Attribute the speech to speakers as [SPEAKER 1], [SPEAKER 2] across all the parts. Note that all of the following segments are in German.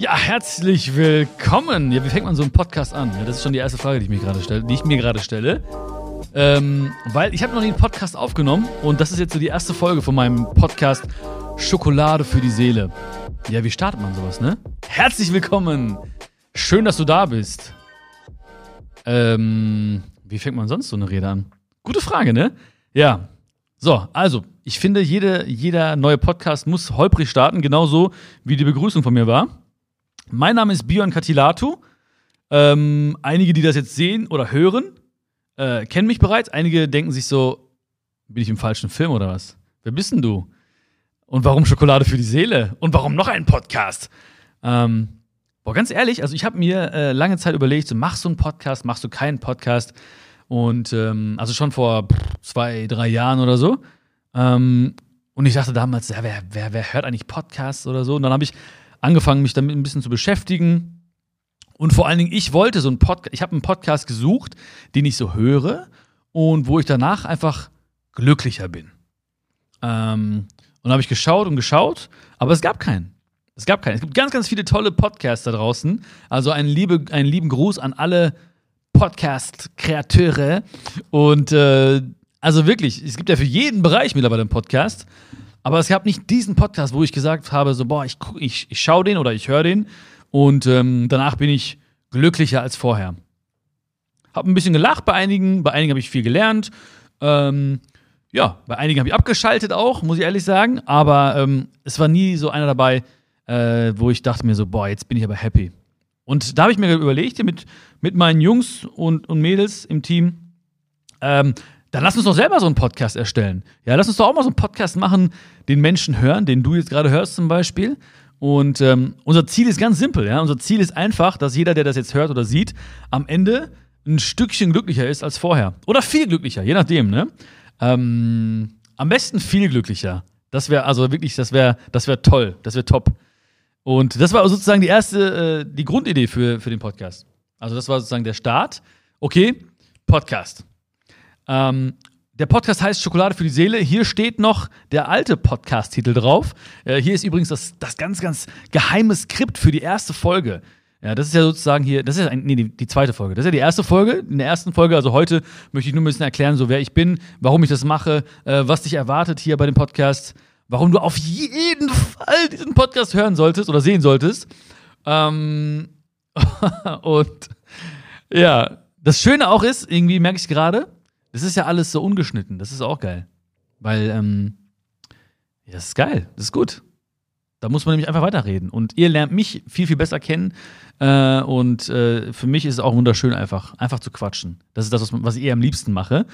[SPEAKER 1] Ja, herzlich willkommen. Ja, wie fängt man so einen Podcast an? Ja, das ist schon die erste Frage, die ich mir gerade stelle, die ich mir gerade stelle. Ähm, weil ich habe noch nie einen Podcast aufgenommen und das ist jetzt so die erste Folge von meinem Podcast Schokolade für die Seele. Ja, wie startet man sowas, ne? Herzlich willkommen. Schön, dass du da bist. Ähm, wie fängt man sonst so eine Rede an? Gute Frage, ne? Ja. So, also, ich finde, jede, jeder neue Podcast muss holprig starten, genauso wie die Begrüßung von mir war. Mein Name ist Björn Katilatu. Ähm, einige, die das jetzt sehen oder hören, äh, kennen mich bereits. Einige denken sich so, bin ich im falschen Film oder was? Wer bist denn du? Und warum Schokolade für die Seele? Und warum noch ein Podcast? Ähm, boah, ganz ehrlich, also ich habe mir äh, lange Zeit überlegt, so machst du einen Podcast, machst du keinen Podcast? Und ähm, also schon vor zwei, drei Jahren oder so. Ähm, und ich dachte damals, ja, wer, wer, wer hört eigentlich Podcasts oder so? Und dann habe ich angefangen, mich damit ein bisschen zu beschäftigen. Und vor allen Dingen, ich wollte so einen Podcast, ich habe einen Podcast gesucht, den ich so höre und wo ich danach einfach glücklicher bin. Ähm, und habe ich geschaut und geschaut, aber es gab keinen. Es gab keinen. Es gibt ganz, ganz viele tolle Podcasts da draußen. Also einen, liebe, einen lieben Gruß an alle Podcast-Kreateure. Und äh, also wirklich, es gibt ja für jeden Bereich mittlerweile einen Podcast. Aber es gab nicht diesen Podcast, wo ich gesagt habe, so, boah, ich, ich, ich schaue den oder ich höre den und ähm, danach bin ich glücklicher als vorher. Hab ein bisschen gelacht bei einigen, bei einigen habe ich viel gelernt. Ähm, ja, bei einigen habe ich abgeschaltet auch, muss ich ehrlich sagen. Aber ähm, es war nie so einer dabei, äh, wo ich dachte mir so, boah, jetzt bin ich aber happy. Und da habe ich mir überlegt, mit, mit meinen Jungs und, und Mädels im Team, ähm, dann lass uns doch selber so einen Podcast erstellen. Ja, lass uns doch auch mal so einen Podcast machen, den Menschen hören, den du jetzt gerade hörst zum Beispiel. Und ähm, unser Ziel ist ganz simpel, ja. Unser Ziel ist einfach, dass jeder, der das jetzt hört oder sieht, am Ende ein Stückchen glücklicher ist als vorher. Oder viel glücklicher, je nachdem, ne? Ähm, am besten viel glücklicher. Das wäre also wirklich, das wäre, das wäre toll, das wäre top. Und das war sozusagen die erste, äh, die Grundidee für, für den Podcast. Also das war sozusagen der Start. Okay, Podcast. Ähm, der Podcast heißt Schokolade für die Seele. Hier steht noch der alte Podcast-Titel drauf. Äh, hier ist übrigens das, das ganz, ganz geheime Skript für die erste Folge. Ja, das ist ja sozusagen hier, das ist ja nee, die, die, zweite Folge. Das ist ja die erste Folge. In der ersten Folge, also heute, möchte ich nur ein bisschen erklären, so wer ich bin, warum ich das mache, äh, was dich erwartet hier bei dem Podcast, warum du auf jeden Fall diesen Podcast hören solltest oder sehen solltest. Ähm, und ja, das Schöne auch ist, irgendwie merke ich gerade, das ist ja alles so ungeschnitten. Das ist auch geil. Weil, ähm, ja, das ist geil. Das ist gut. Da muss man nämlich einfach weiterreden. Und ihr lernt mich viel, viel besser kennen. Äh, und äh, für mich ist es auch wunderschön, einfach, einfach zu quatschen. Das ist das, was, was ich eher am liebsten mache.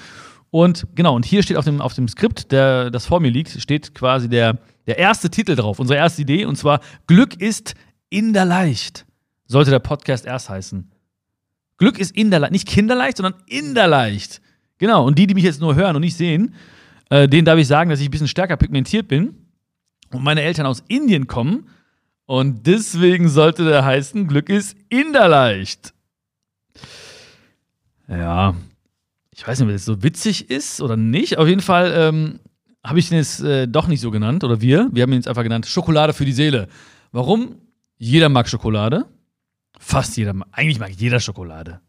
[SPEAKER 1] Und genau, und hier steht auf dem, auf dem Skript, der, das vor mir liegt, steht quasi der, der erste Titel drauf, unsere erste Idee, und zwar Glück ist in der Leicht. Sollte der Podcast erst heißen. Glück ist in der Leicht, nicht kinderleicht, sondern in der Leicht. Genau, und die, die mich jetzt nur hören und nicht sehen, äh, denen darf ich sagen, dass ich ein bisschen stärker pigmentiert bin und meine Eltern aus Indien kommen. Und deswegen sollte der heißen, Glück ist Inderleicht. Ja, ich weiß nicht, ob das so witzig ist oder nicht. Auf jeden Fall ähm, habe ich den jetzt äh, doch nicht so genannt, oder wir. Wir haben ihn jetzt einfach genannt Schokolade für die Seele. Warum? Jeder mag Schokolade. Fast jeder. Eigentlich mag jeder Schokolade.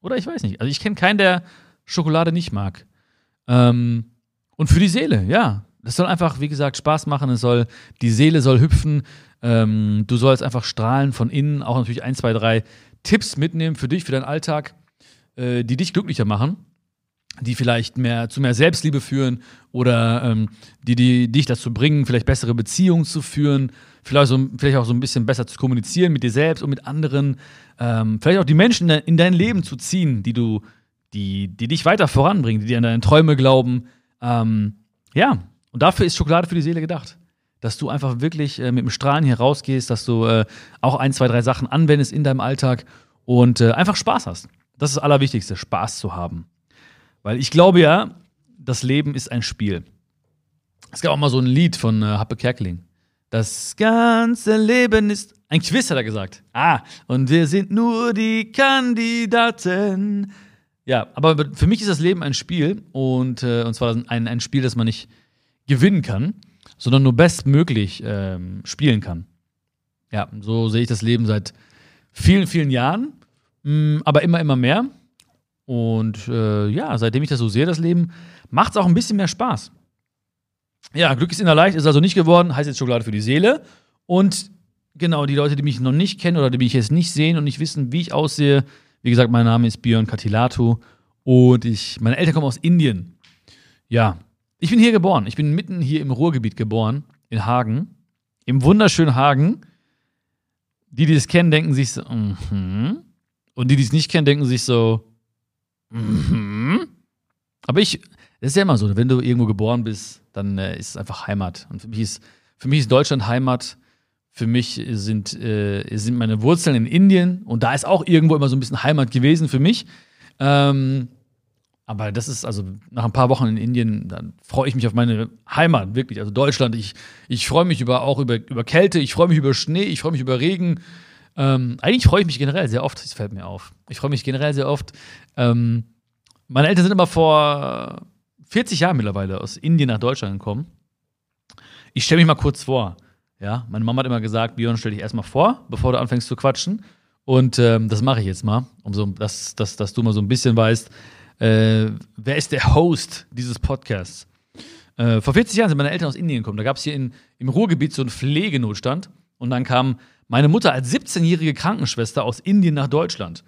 [SPEAKER 1] Oder ich weiß nicht. Also ich kenne keinen, der Schokolade nicht mag. Ähm, und für die Seele, ja. Das soll einfach, wie gesagt, Spaß machen. Es soll, die Seele soll hüpfen. Ähm, du sollst einfach strahlen von innen. Auch natürlich ein, zwei, drei Tipps mitnehmen für dich, für deinen Alltag, äh, die dich glücklicher machen, die vielleicht mehr zu mehr Selbstliebe führen oder ähm, die, die dich dazu bringen, vielleicht bessere Beziehungen zu führen, vielleicht, so, vielleicht auch so ein bisschen besser zu kommunizieren mit dir selbst und mit anderen, ähm, vielleicht auch die Menschen in dein Leben zu ziehen, die du die, die dich weiter voranbringen, die dir an deine Träume glauben. Ähm, ja, und dafür ist Schokolade für die Seele gedacht. Dass du einfach wirklich äh, mit dem Strahlen hier rausgehst, dass du äh, auch ein, zwei, drei Sachen anwendest in deinem Alltag und äh, einfach Spaß hast. Das ist das Allerwichtigste, Spaß zu haben. Weil ich glaube ja, das Leben ist ein Spiel. Es gab auch mal so ein Lied von äh, Happe Kerkeling. Das ganze Leben ist. Ein Quiz hat er gesagt. Ah, und wir sind nur die Kandidaten ja, aber für mich ist das Leben ein Spiel und, äh, und zwar ein, ein Spiel, das man nicht gewinnen kann, sondern nur bestmöglich ähm, spielen kann. Ja, so sehe ich das Leben seit vielen, vielen Jahren, mh, aber immer, immer mehr. Und äh, ja, seitdem ich das so sehe, das Leben, macht es auch ein bisschen mehr Spaß. Ja, Glück ist innerleicht, ist also nicht geworden, heißt jetzt Schokolade für die Seele. Und genau, die Leute, die mich noch nicht kennen oder die mich jetzt nicht sehen und nicht wissen, wie ich aussehe, wie gesagt, mein Name ist Björn Katilatu und ich, meine Eltern kommen aus Indien. Ja, ich bin hier geboren. Ich bin mitten hier im Ruhrgebiet geboren, in Hagen, im wunderschönen Hagen. Die, die es kennen, denken sich so, mhm. Und die, die es nicht kennen, denken sich so, mhm. Aber ich, das ist ja immer so, wenn du irgendwo geboren bist, dann äh, ist es einfach Heimat. Und für mich ist, für mich ist Deutschland Heimat. Für mich sind, äh, sind meine Wurzeln in Indien und da ist auch irgendwo immer so ein bisschen Heimat gewesen für mich. Ähm, aber das ist also nach ein paar Wochen in Indien, dann freue ich mich auf meine Heimat, wirklich. Also Deutschland, ich, ich freue mich über, auch über, über Kälte, ich freue mich über Schnee, ich freue mich über Regen. Ähm, eigentlich freue ich mich generell sehr oft, das fällt mir auf. Ich freue mich generell sehr oft. Ähm, meine Eltern sind immer vor 40 Jahren mittlerweile aus Indien nach Deutschland gekommen. Ich stelle mich mal kurz vor. Ja, meine Mama hat immer gesagt, Björn, stell dich erstmal vor, bevor du anfängst zu quatschen. Und ähm, das mache ich jetzt mal, um so, dass, dass, dass du mal so ein bisschen weißt, äh, wer ist der Host dieses Podcasts? Äh, vor 40 Jahren sind meine Eltern aus Indien gekommen. Da gab es hier in, im Ruhrgebiet so einen Pflegenotstand. Und dann kam meine Mutter als 17-jährige Krankenschwester aus Indien nach Deutschland.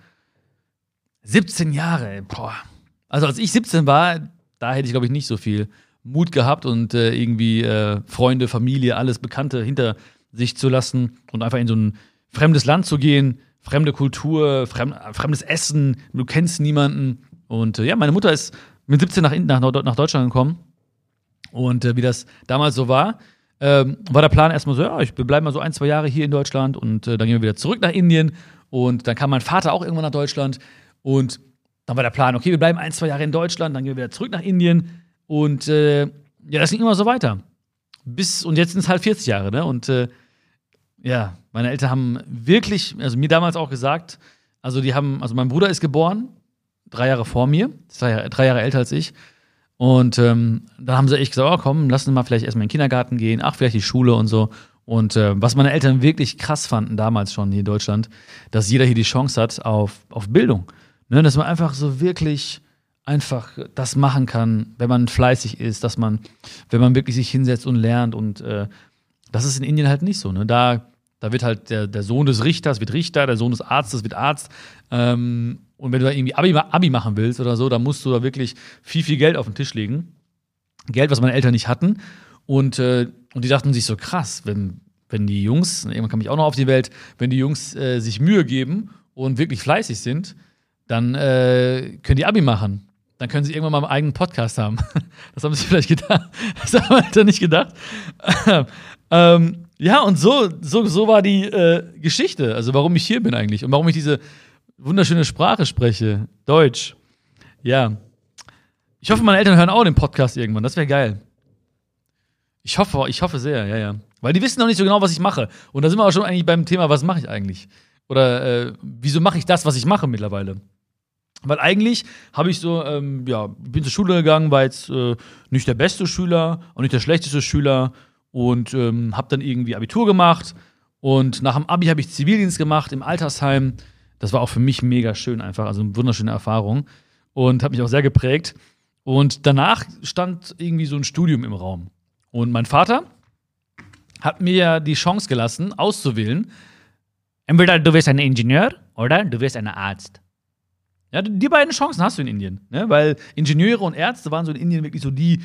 [SPEAKER 1] 17 Jahre, boah. Also als ich 17 war, da hätte ich, glaube ich, nicht so viel Mut gehabt und äh, irgendwie äh, Freunde, Familie, alles Bekannte hinter sich zu lassen und einfach in so ein fremdes Land zu gehen, fremde Kultur, fremd, fremdes Essen, du kennst niemanden. Und äh, ja, meine Mutter ist mit 17 nach, nach, nach Deutschland gekommen. Und äh, wie das damals so war, ähm, war der Plan erstmal so, ja, ich bleibe mal so ein, zwei Jahre hier in Deutschland und äh, dann gehen wir wieder zurück nach Indien. Und dann kam mein Vater auch irgendwann nach Deutschland. Und dann war der Plan, okay, wir bleiben ein, zwei Jahre in Deutschland, dann gehen wir wieder zurück nach Indien. Und äh, ja, das ging immer so weiter. Bis, und jetzt sind es halt 40 Jahre, ne? Und äh, ja, meine Eltern haben wirklich, also mir damals auch gesagt, also die haben, also mein Bruder ist geboren drei Jahre vor mir, drei, drei Jahre älter als ich. Und ähm, dann haben sie echt gesagt, oh komm, lass uns mal vielleicht erstmal in den Kindergarten gehen, ach, vielleicht die Schule und so. Und äh, was meine Eltern wirklich krass fanden damals schon hier in Deutschland, dass jeder hier die Chance hat auf, auf Bildung. Ne, dass man einfach so wirklich einfach das machen kann, wenn man fleißig ist, dass man, wenn man wirklich sich hinsetzt und lernt. Und äh, das ist in Indien halt nicht so. Ne? Da, da wird halt der, der Sohn des Richters wird Richter, der Sohn des Arztes wird Arzt. Ähm, und wenn du da irgendwie Abi, Abi machen willst oder so, dann musst du da wirklich viel, viel Geld auf den Tisch legen. Geld, was meine Eltern nicht hatten. Und, äh, und die dachten sich so, krass, wenn, wenn die Jungs, irgendwann kam ich auch noch auf die Welt, wenn die Jungs äh, sich Mühe geben und wirklich fleißig sind, dann äh, können die Abi machen. Dann können sie irgendwann mal einen eigenen Podcast haben. Das haben sie vielleicht gedacht. Das haben wir halt nicht gedacht. ähm, ja, und so, so, so war die äh, Geschichte. Also, warum ich hier bin eigentlich und warum ich diese wunderschöne Sprache spreche. Deutsch. Ja. Ich hoffe, meine Eltern hören auch den Podcast irgendwann. Das wäre geil. Ich hoffe, ich hoffe sehr, ja, ja. Weil die wissen noch nicht so genau, was ich mache. Und da sind wir auch schon eigentlich beim Thema, was mache ich eigentlich? Oder äh, wieso mache ich das, was ich mache mittlerweile? Weil eigentlich habe ich so, ähm, ja, bin zur Schule gegangen, war jetzt äh, nicht der beste Schüler und nicht der schlechteste Schüler und ähm, habe dann irgendwie Abitur gemacht. Und nach dem Abi habe ich Zivildienst gemacht im Altersheim das war auch für mich mega schön einfach, also eine wunderschöne Erfahrung und hat mich auch sehr geprägt. Und danach stand irgendwie so ein Studium im Raum. Und mein Vater hat mir die Chance gelassen, auszuwählen, entweder du wirst ein Ingenieur oder du wirst ein Arzt. Ja, die beiden Chancen hast du in Indien, ne? weil Ingenieure und Ärzte waren so in Indien wirklich so die,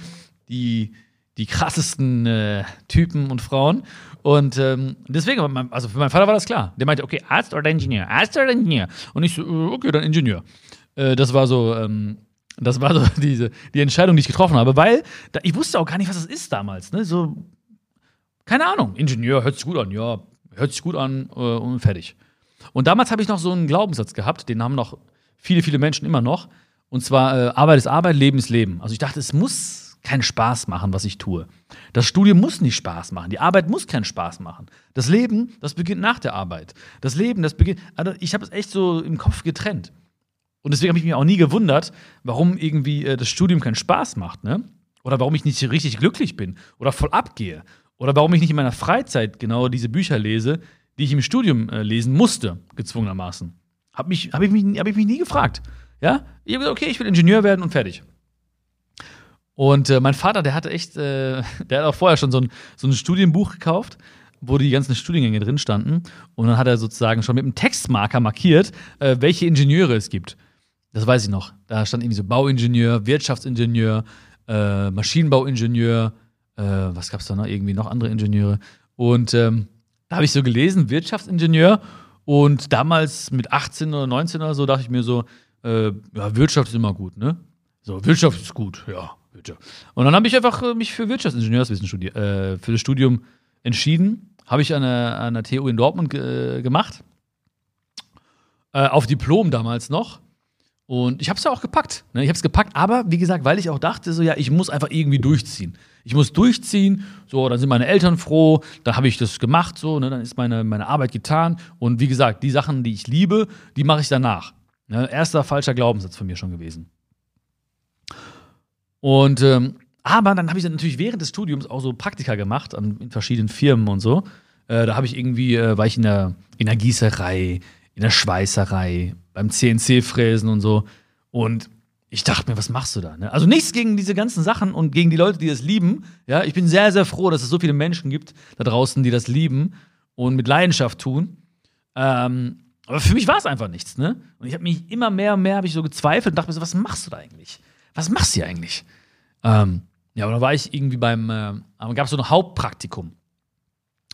[SPEAKER 1] die, die krassesten äh, Typen und Frauen. Und ähm, deswegen, also für meinen Vater war das klar. Der meinte, okay, Arzt oder Ingenieur? Arzt oder Ingenieur? Und ich so, äh, okay, dann Ingenieur. Äh, das war so, ähm, das war so diese, die Entscheidung, die ich getroffen habe, weil da, ich wusste auch gar nicht, was das ist damals. Ne? So, keine Ahnung, Ingenieur hört sich gut an, ja, hört sich gut an äh, und fertig. Und damals habe ich noch so einen Glaubenssatz gehabt, den haben noch viele, viele Menschen immer noch. Und zwar, äh, Arbeit ist Arbeit, Leben ist Leben. Also ich dachte, es muss keinen Spaß machen, was ich tue. Das Studium muss nicht Spaß machen. Die Arbeit muss keinen Spaß machen. Das Leben, das beginnt nach der Arbeit. Das Leben, das beginnt. Also ich habe es echt so im Kopf getrennt. Und deswegen habe ich mich auch nie gewundert, warum irgendwie äh, das Studium keinen Spaß macht, ne? Oder warum ich nicht richtig glücklich bin oder voll abgehe. Oder warum ich nicht in meiner Freizeit genau diese Bücher lese, die ich im Studium äh, lesen musste, gezwungenermaßen. Habe mich, hab ich, mich, hab ich mich nie gefragt. Ja? Ich habe gesagt, okay, ich will Ingenieur werden und fertig. Und äh, mein Vater, der hatte echt, äh, der hat auch vorher schon so ein, so ein Studienbuch gekauft, wo die ganzen Studiengänge drin standen. Und dann hat er sozusagen schon mit einem Textmarker markiert, äh, welche Ingenieure es gibt. Das weiß ich noch. Da stand irgendwie so Bauingenieur, Wirtschaftsingenieur, äh, Maschinenbauingenieur, äh, was gab es da noch? Irgendwie noch andere Ingenieure. Und ähm, da habe ich so gelesen, Wirtschaftsingenieur. Und damals mit 18 oder 19 oder so dachte ich mir so, äh, ja, Wirtschaft ist immer gut, ne? So, Wirtschaft ist gut, ja, Wirtschaft. Und dann habe ich einfach äh, mich für Wirtschaftsingenieurswissen studiert, äh, für das Studium entschieden. Habe ich an der, an der TU in Dortmund äh, gemacht. Äh, auf Diplom damals noch. Und ich habe es ja auch gepackt. Ne? Ich habe es gepackt, aber wie gesagt, weil ich auch dachte, so ja, ich muss einfach irgendwie durchziehen. Ich muss durchziehen. So, dann sind meine Eltern froh. Dann habe ich das gemacht. So, ne? dann ist meine, meine Arbeit getan. Und wie gesagt, die Sachen, die ich liebe, die mache ich danach. Ne? Erster falscher Glaubenssatz von mir schon gewesen. Und ähm, aber dann habe ich dann natürlich während des Studiums auch so Praktika gemacht an, in verschiedenen Firmen und so. Äh, da habe ich irgendwie, äh, war ich in der, in der Gießerei, in der Schweißerei, beim CNC-Fräsen und so. Und ich dachte mir, was machst du da? Ne? Also nichts gegen diese ganzen Sachen und gegen die Leute, die das lieben. Ja, ich bin sehr, sehr froh, dass es so viele Menschen gibt da draußen, die das lieben und mit Leidenschaft tun. Ähm, aber für mich war es einfach nichts, ne? Und ich habe mich immer mehr und mehr habe ich so gezweifelt und dachte mir so, was machst du da eigentlich? Was machst du hier eigentlich? Ähm, ja, und dann war ich irgendwie beim, äh, gab es so ein Hauptpraktikum.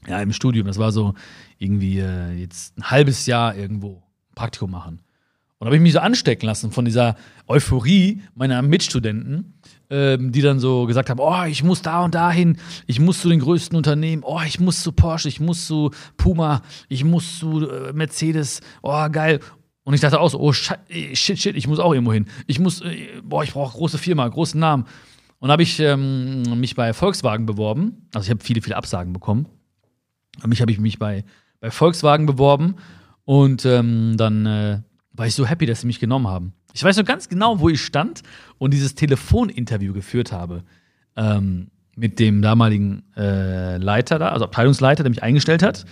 [SPEAKER 1] Ja, im Studium. Das war so irgendwie äh, jetzt ein halbes Jahr irgendwo Praktikum machen. Und habe ich mich so anstecken lassen von dieser Euphorie meiner Mitstudenten, ähm, die dann so gesagt haben: Oh, ich muss da und dahin, ich muss zu den größten Unternehmen, oh, ich muss zu Porsche, ich muss zu Puma, ich muss zu äh, Mercedes, oh, geil. Und ich dachte auch so: Oh, shit, shit, ich muss auch irgendwo hin. Ich muss, äh, boah, ich brauche große Firma, großen Namen. Und habe ich ähm, mich bei Volkswagen beworben. Also ich habe viele, viele Absagen bekommen. Mich habe ich mich bei, bei Volkswagen beworben und ähm, dann äh, war ich so happy, dass sie mich genommen haben. Ich weiß noch ganz genau, wo ich stand und dieses Telefoninterview geführt habe ähm, mit dem damaligen äh, Leiter da, also Abteilungsleiter, der mich eingestellt hat.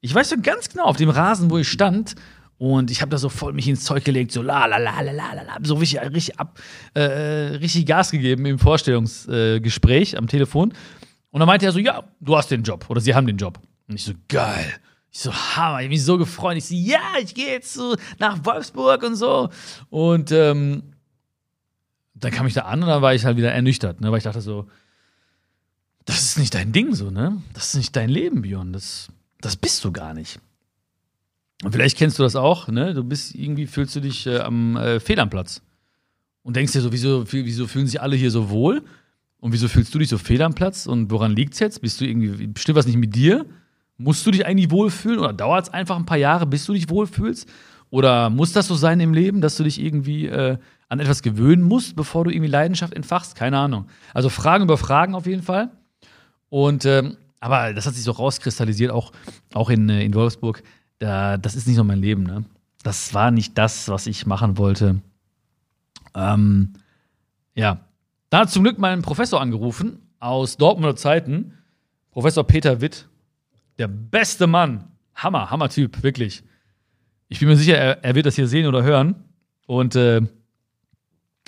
[SPEAKER 1] Ich weiß noch ganz genau auf dem Rasen, wo ich stand und ich habe da so voll mich ins Zeug gelegt, so la la la la la la, so richtig, richtig ab, äh, richtig Gas gegeben im Vorstellungsgespräch äh, am Telefon. Und dann meinte er so, ja, du hast den Job oder sie haben den Job. Und ich so, geil. Ich so, Hammer, ich hab mich so gefreut. Ich so, ja, ich gehe jetzt so nach Wolfsburg und so. Und ähm, dann kam ich da an und dann war ich halt wieder ernüchtert, ne? weil ich dachte so, das ist nicht dein Ding so, ne? Das ist nicht dein Leben, Björn. Das, das bist du gar nicht. Und vielleicht kennst du das auch, ne? Du bist irgendwie, fühlst du dich äh, am äh, Fehl am Platz. Und denkst dir so, wieso, wieso fühlen sich alle hier so wohl? Und wieso fühlst du dich so fehl am Platz? Und woran liegt's jetzt? Bist du irgendwie, bestimmt was nicht mit dir? Musst du dich eigentlich wohlfühlen oder dauert es einfach ein paar Jahre, bis du dich wohlfühlst? Oder muss das so sein im Leben, dass du dich irgendwie äh, an etwas gewöhnen musst, bevor du irgendwie Leidenschaft entfachst? Keine Ahnung. Also Fragen über Fragen auf jeden Fall. Und ähm, aber das hat sich so rauskristallisiert, auch, auch in, äh, in Wolfsburg. Da, das ist nicht so mein Leben, ne? Das war nicht das, was ich machen wollte. Ähm, ja. Da hat zum Glück meinen Professor angerufen aus Dortmunder Zeiten, Professor Peter Witt. Der beste Mann. Hammer, Hammer-Typ, wirklich. Ich bin mir sicher, er, er, wird das hier sehen oder hören. Und äh,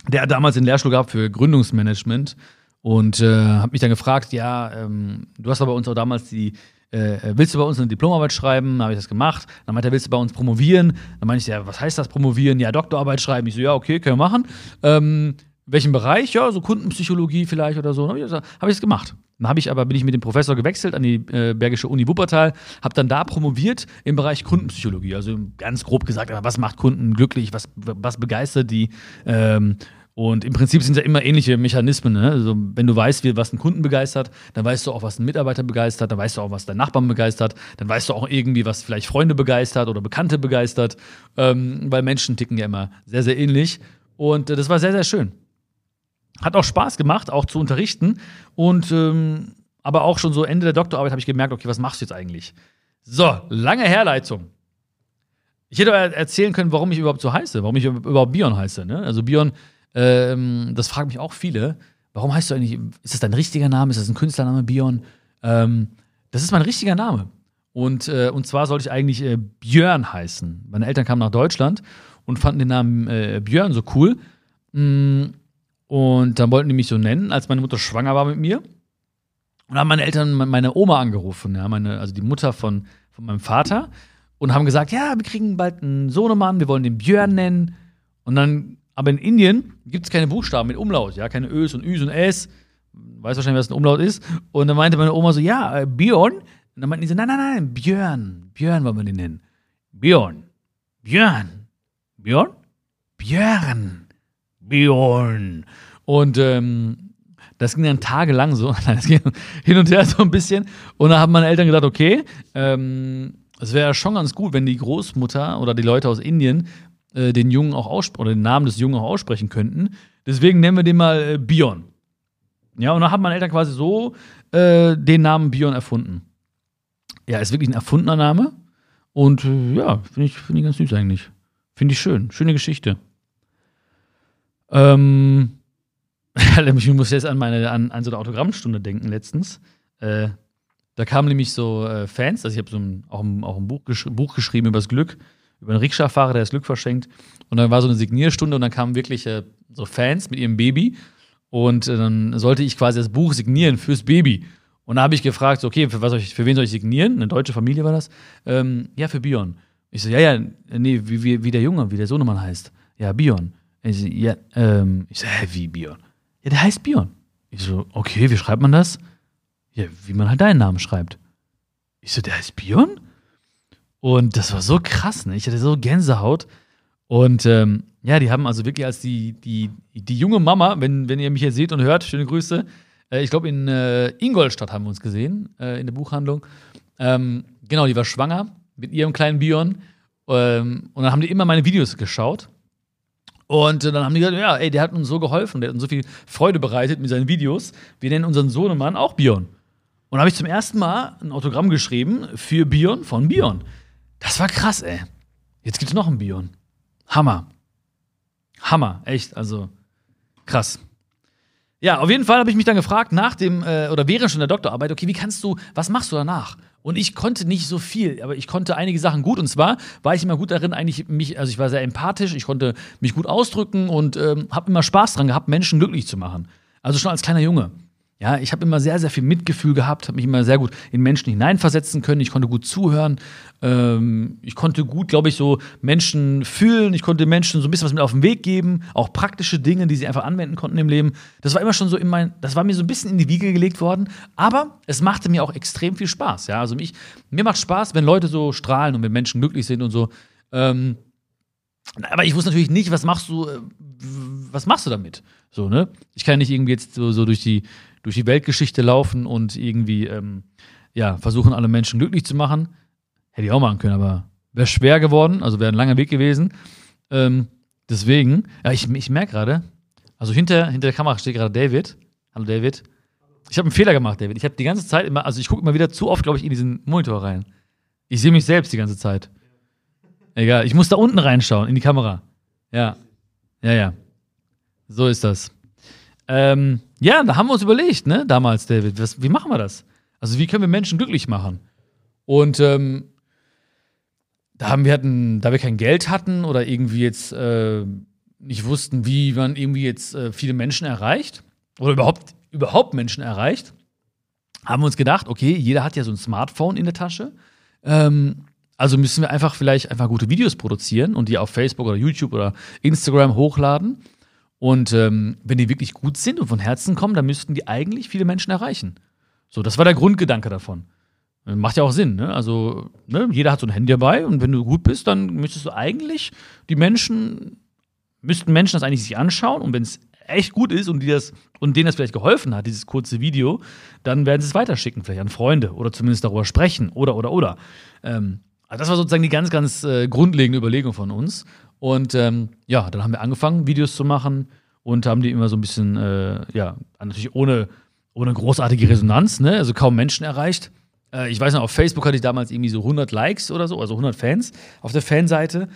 [SPEAKER 1] der hat damals den Lehrstuhl gehabt für Gründungsmanagement und äh, hat mich dann gefragt, ja, ähm, du hast aber uns auch damals die, äh, willst du bei uns eine Diplomarbeit schreiben? Dann habe ich das gemacht. Dann meinte er, willst du bei uns promovieren? Dann meinte ich, ja, was heißt das promovieren? Ja, Doktorarbeit schreiben. Ich so, ja, okay, können wir machen. Ähm, welchen Bereich? Ja, so Kundenpsychologie vielleicht oder so. Dann habe ich, hab ich das gemacht. Dann habe ich aber bin ich mit dem Professor gewechselt an die äh, Bergische Uni Wuppertal, habe dann da promoviert im Bereich Kundenpsychologie. Also ganz grob gesagt, was macht Kunden glücklich, was, was begeistert die? Ähm, und im Prinzip sind es ja immer ähnliche Mechanismen. Ne? Also, wenn du weißt, was einen Kunden begeistert, dann weißt du auch, was einen Mitarbeiter begeistert, dann weißt du auch, was deinen Nachbarn begeistert, dann weißt du auch irgendwie, was vielleicht Freunde begeistert oder Bekannte begeistert, ähm, weil Menschen ticken ja immer sehr, sehr ähnlich. Und äh, das war sehr, sehr schön. Hat auch Spaß gemacht, auch zu unterrichten. Und ähm, aber auch schon so Ende der Doktorarbeit habe ich gemerkt, okay, was machst du jetzt eigentlich? So, lange Herleitung. Ich hätte erzählen können, warum ich überhaupt so heiße, warum ich überhaupt Bion heiße. Ne? Also Bion, ähm, das fragen mich auch viele. Warum heißt du eigentlich, ist das dein richtiger Name? Ist das ein Künstlername, Bion? Ähm, das ist mein richtiger Name. Und, äh, und zwar sollte ich eigentlich äh, Björn heißen. Meine Eltern kamen nach Deutschland und fanden den Namen äh, Björn so cool. Mm, und dann wollten die mich so nennen, als meine Mutter schwanger war mit mir. Und haben meine Eltern meine Oma angerufen, ja, meine, also die Mutter von, von meinem Vater, und haben gesagt, ja, wir kriegen bald einen Sohnemann, wir wollen den Björn nennen. Und dann, aber in Indien gibt es keine Buchstaben mit Umlaut, ja, keine Ös und Üs und S. Weiß wahrscheinlich, was ein Umlaut ist. Und dann meinte meine Oma so, ja, äh, Björn. Und dann meinten die so, nein, nein, nein, Björn. Björn wollen wir den nennen. Björn. Björn. Björn? Björn. Björn. Und ähm, das ging dann tagelang so. Das ging hin und her so ein bisschen. Und da haben meine Eltern gedacht, okay, ähm, es wäre schon ganz gut, wenn die Großmutter oder die Leute aus Indien äh, den Jungen auch oder den Namen des Jungen auch aussprechen könnten. Deswegen nennen wir den mal äh, Bion. Ja, und dann haben meine Eltern quasi so äh, den Namen Bion erfunden. Ja, ist wirklich ein erfundener Name. Und äh, ja, finde ich, find ich ganz süß eigentlich. Finde ich schön. Schöne Geschichte. Ähm, ich muss jetzt an meine an, an so eine Autogrammstunde denken letztens. Äh, da kamen nämlich so äh, Fans, also ich habe so ein, auch, ein, auch ein Buch, gesch Buch geschrieben über das Glück, über einen Rikscha-Fahrer, der das Glück verschenkt. Und dann war so eine Signierstunde und dann kamen wirklich äh, so Fans mit ihrem Baby. Und äh, dann sollte ich quasi das Buch signieren fürs Baby. Und da habe ich gefragt, okay, für, was ich, für wen soll ich signieren? Eine deutsche Familie war das. Ähm, ja, für Bion. Ich so, ja, ja, nee, wie, wie, wie der Junge, wie der Sohnemann heißt. Ja, Bion. Ich so, ja, ähm, ich so, hä, wie Bion? Ja, der heißt Bion. Ich so, okay, wie schreibt man das? Ja, wie man halt deinen Namen schreibt. Ich so, der heißt Bion? Und das war so krass, ne? Ich hatte so Gänsehaut. Und ähm, ja, die haben also wirklich als die, die, die junge Mama, wenn, wenn ihr mich hier seht und hört, schöne Grüße. Äh, ich glaube, in äh, Ingolstadt haben wir uns gesehen, äh, in der Buchhandlung. Ähm, genau, die war schwanger mit ihrem kleinen Bion. Ähm, und dann haben die immer meine Videos geschaut. Und dann haben die gesagt, ja, ey, der hat uns so geholfen, der hat uns so viel Freude bereitet mit seinen Videos. Wir nennen unseren Sohnemann auch Bion. Und habe ich zum ersten Mal ein Autogramm geschrieben für Bion von Bion. Das war krass, ey. Jetzt gibt es noch einen Bion. Hammer. Hammer, echt, also krass. Ja, auf jeden Fall habe ich mich dann gefragt, nach dem, äh, oder während schon der Doktorarbeit, okay, wie kannst du, was machst du danach? Und ich konnte nicht so viel, aber ich konnte einige Sachen gut. Und zwar war ich immer gut darin, eigentlich mich, also ich war sehr empathisch, ich konnte mich gut ausdrücken und ähm, habe immer Spaß dran gehabt, Menschen glücklich zu machen. Also schon als kleiner Junge. Ja, ich habe immer sehr, sehr viel Mitgefühl gehabt, habe mich immer sehr gut in Menschen hineinversetzen können. Ich konnte gut zuhören. Ähm, ich konnte gut, glaube ich, so Menschen fühlen. Ich konnte Menschen so ein bisschen was mit auf den Weg geben. Auch praktische Dinge, die sie einfach anwenden konnten im Leben. Das war immer schon so in mein, das war mir so ein bisschen in die Wiege gelegt worden. Aber es machte mir auch extrem viel Spaß. Ja, also mich, mir macht Spaß, wenn Leute so strahlen und wenn Menschen glücklich sind und so. Ähm, aber ich wusste natürlich nicht, was machst du, äh, was machst du damit? So, ne? Ich kann nicht irgendwie jetzt so, so durch die durch die Weltgeschichte laufen und irgendwie ähm, ja, versuchen, alle Menschen glücklich zu machen. Hätte ich auch machen können, aber wäre schwer geworden, also wäre ein langer Weg gewesen. Ähm, deswegen, ja, ich, ich merke gerade, also hinter, hinter der Kamera steht gerade David. Hallo David. Ich habe einen Fehler gemacht, David. Ich habe die ganze Zeit immer, also ich gucke immer wieder zu oft, glaube ich, in diesen Monitor rein. Ich sehe mich selbst die ganze Zeit. Egal, ich muss da unten reinschauen, in die Kamera. Ja. Ja, ja. So ist das. Ähm, ja, da haben wir uns überlegt, ne, damals, David, was, wie machen wir das? Also, wie können wir Menschen glücklich machen? Und ähm, da haben wir hatten, da wir kein Geld hatten oder irgendwie jetzt äh, nicht wussten, wie man irgendwie jetzt äh, viele Menschen erreicht oder überhaupt, überhaupt Menschen erreicht, haben wir uns gedacht, okay, jeder hat ja so ein Smartphone in der Tasche. Ähm, also müssen wir einfach vielleicht einfach gute Videos produzieren und die auf Facebook oder YouTube oder Instagram hochladen. Und ähm, wenn die wirklich gut sind und von Herzen kommen, dann müssten die eigentlich viele Menschen erreichen. So, das war der Grundgedanke davon. Äh, macht ja auch Sinn, ne? Also, ne? jeder hat so ein Handy dabei und wenn du gut bist, dann müsstest du eigentlich die Menschen, müssten Menschen das eigentlich sich anschauen und wenn es echt gut ist und, die das, und denen das vielleicht geholfen hat, dieses kurze Video, dann werden sie es weiterschicken, vielleicht an Freunde oder zumindest darüber sprechen oder, oder, oder. Ähm, also das war sozusagen die ganz, ganz äh, grundlegende Überlegung von uns. Und ähm, ja, dann haben wir angefangen, Videos zu machen und haben die immer so ein bisschen, äh, ja, natürlich ohne, ohne großartige Resonanz, ne? also kaum Menschen erreicht. Äh, ich weiß noch, auf Facebook hatte ich damals irgendwie so 100 Likes oder so, also 100 Fans auf der Fanseite.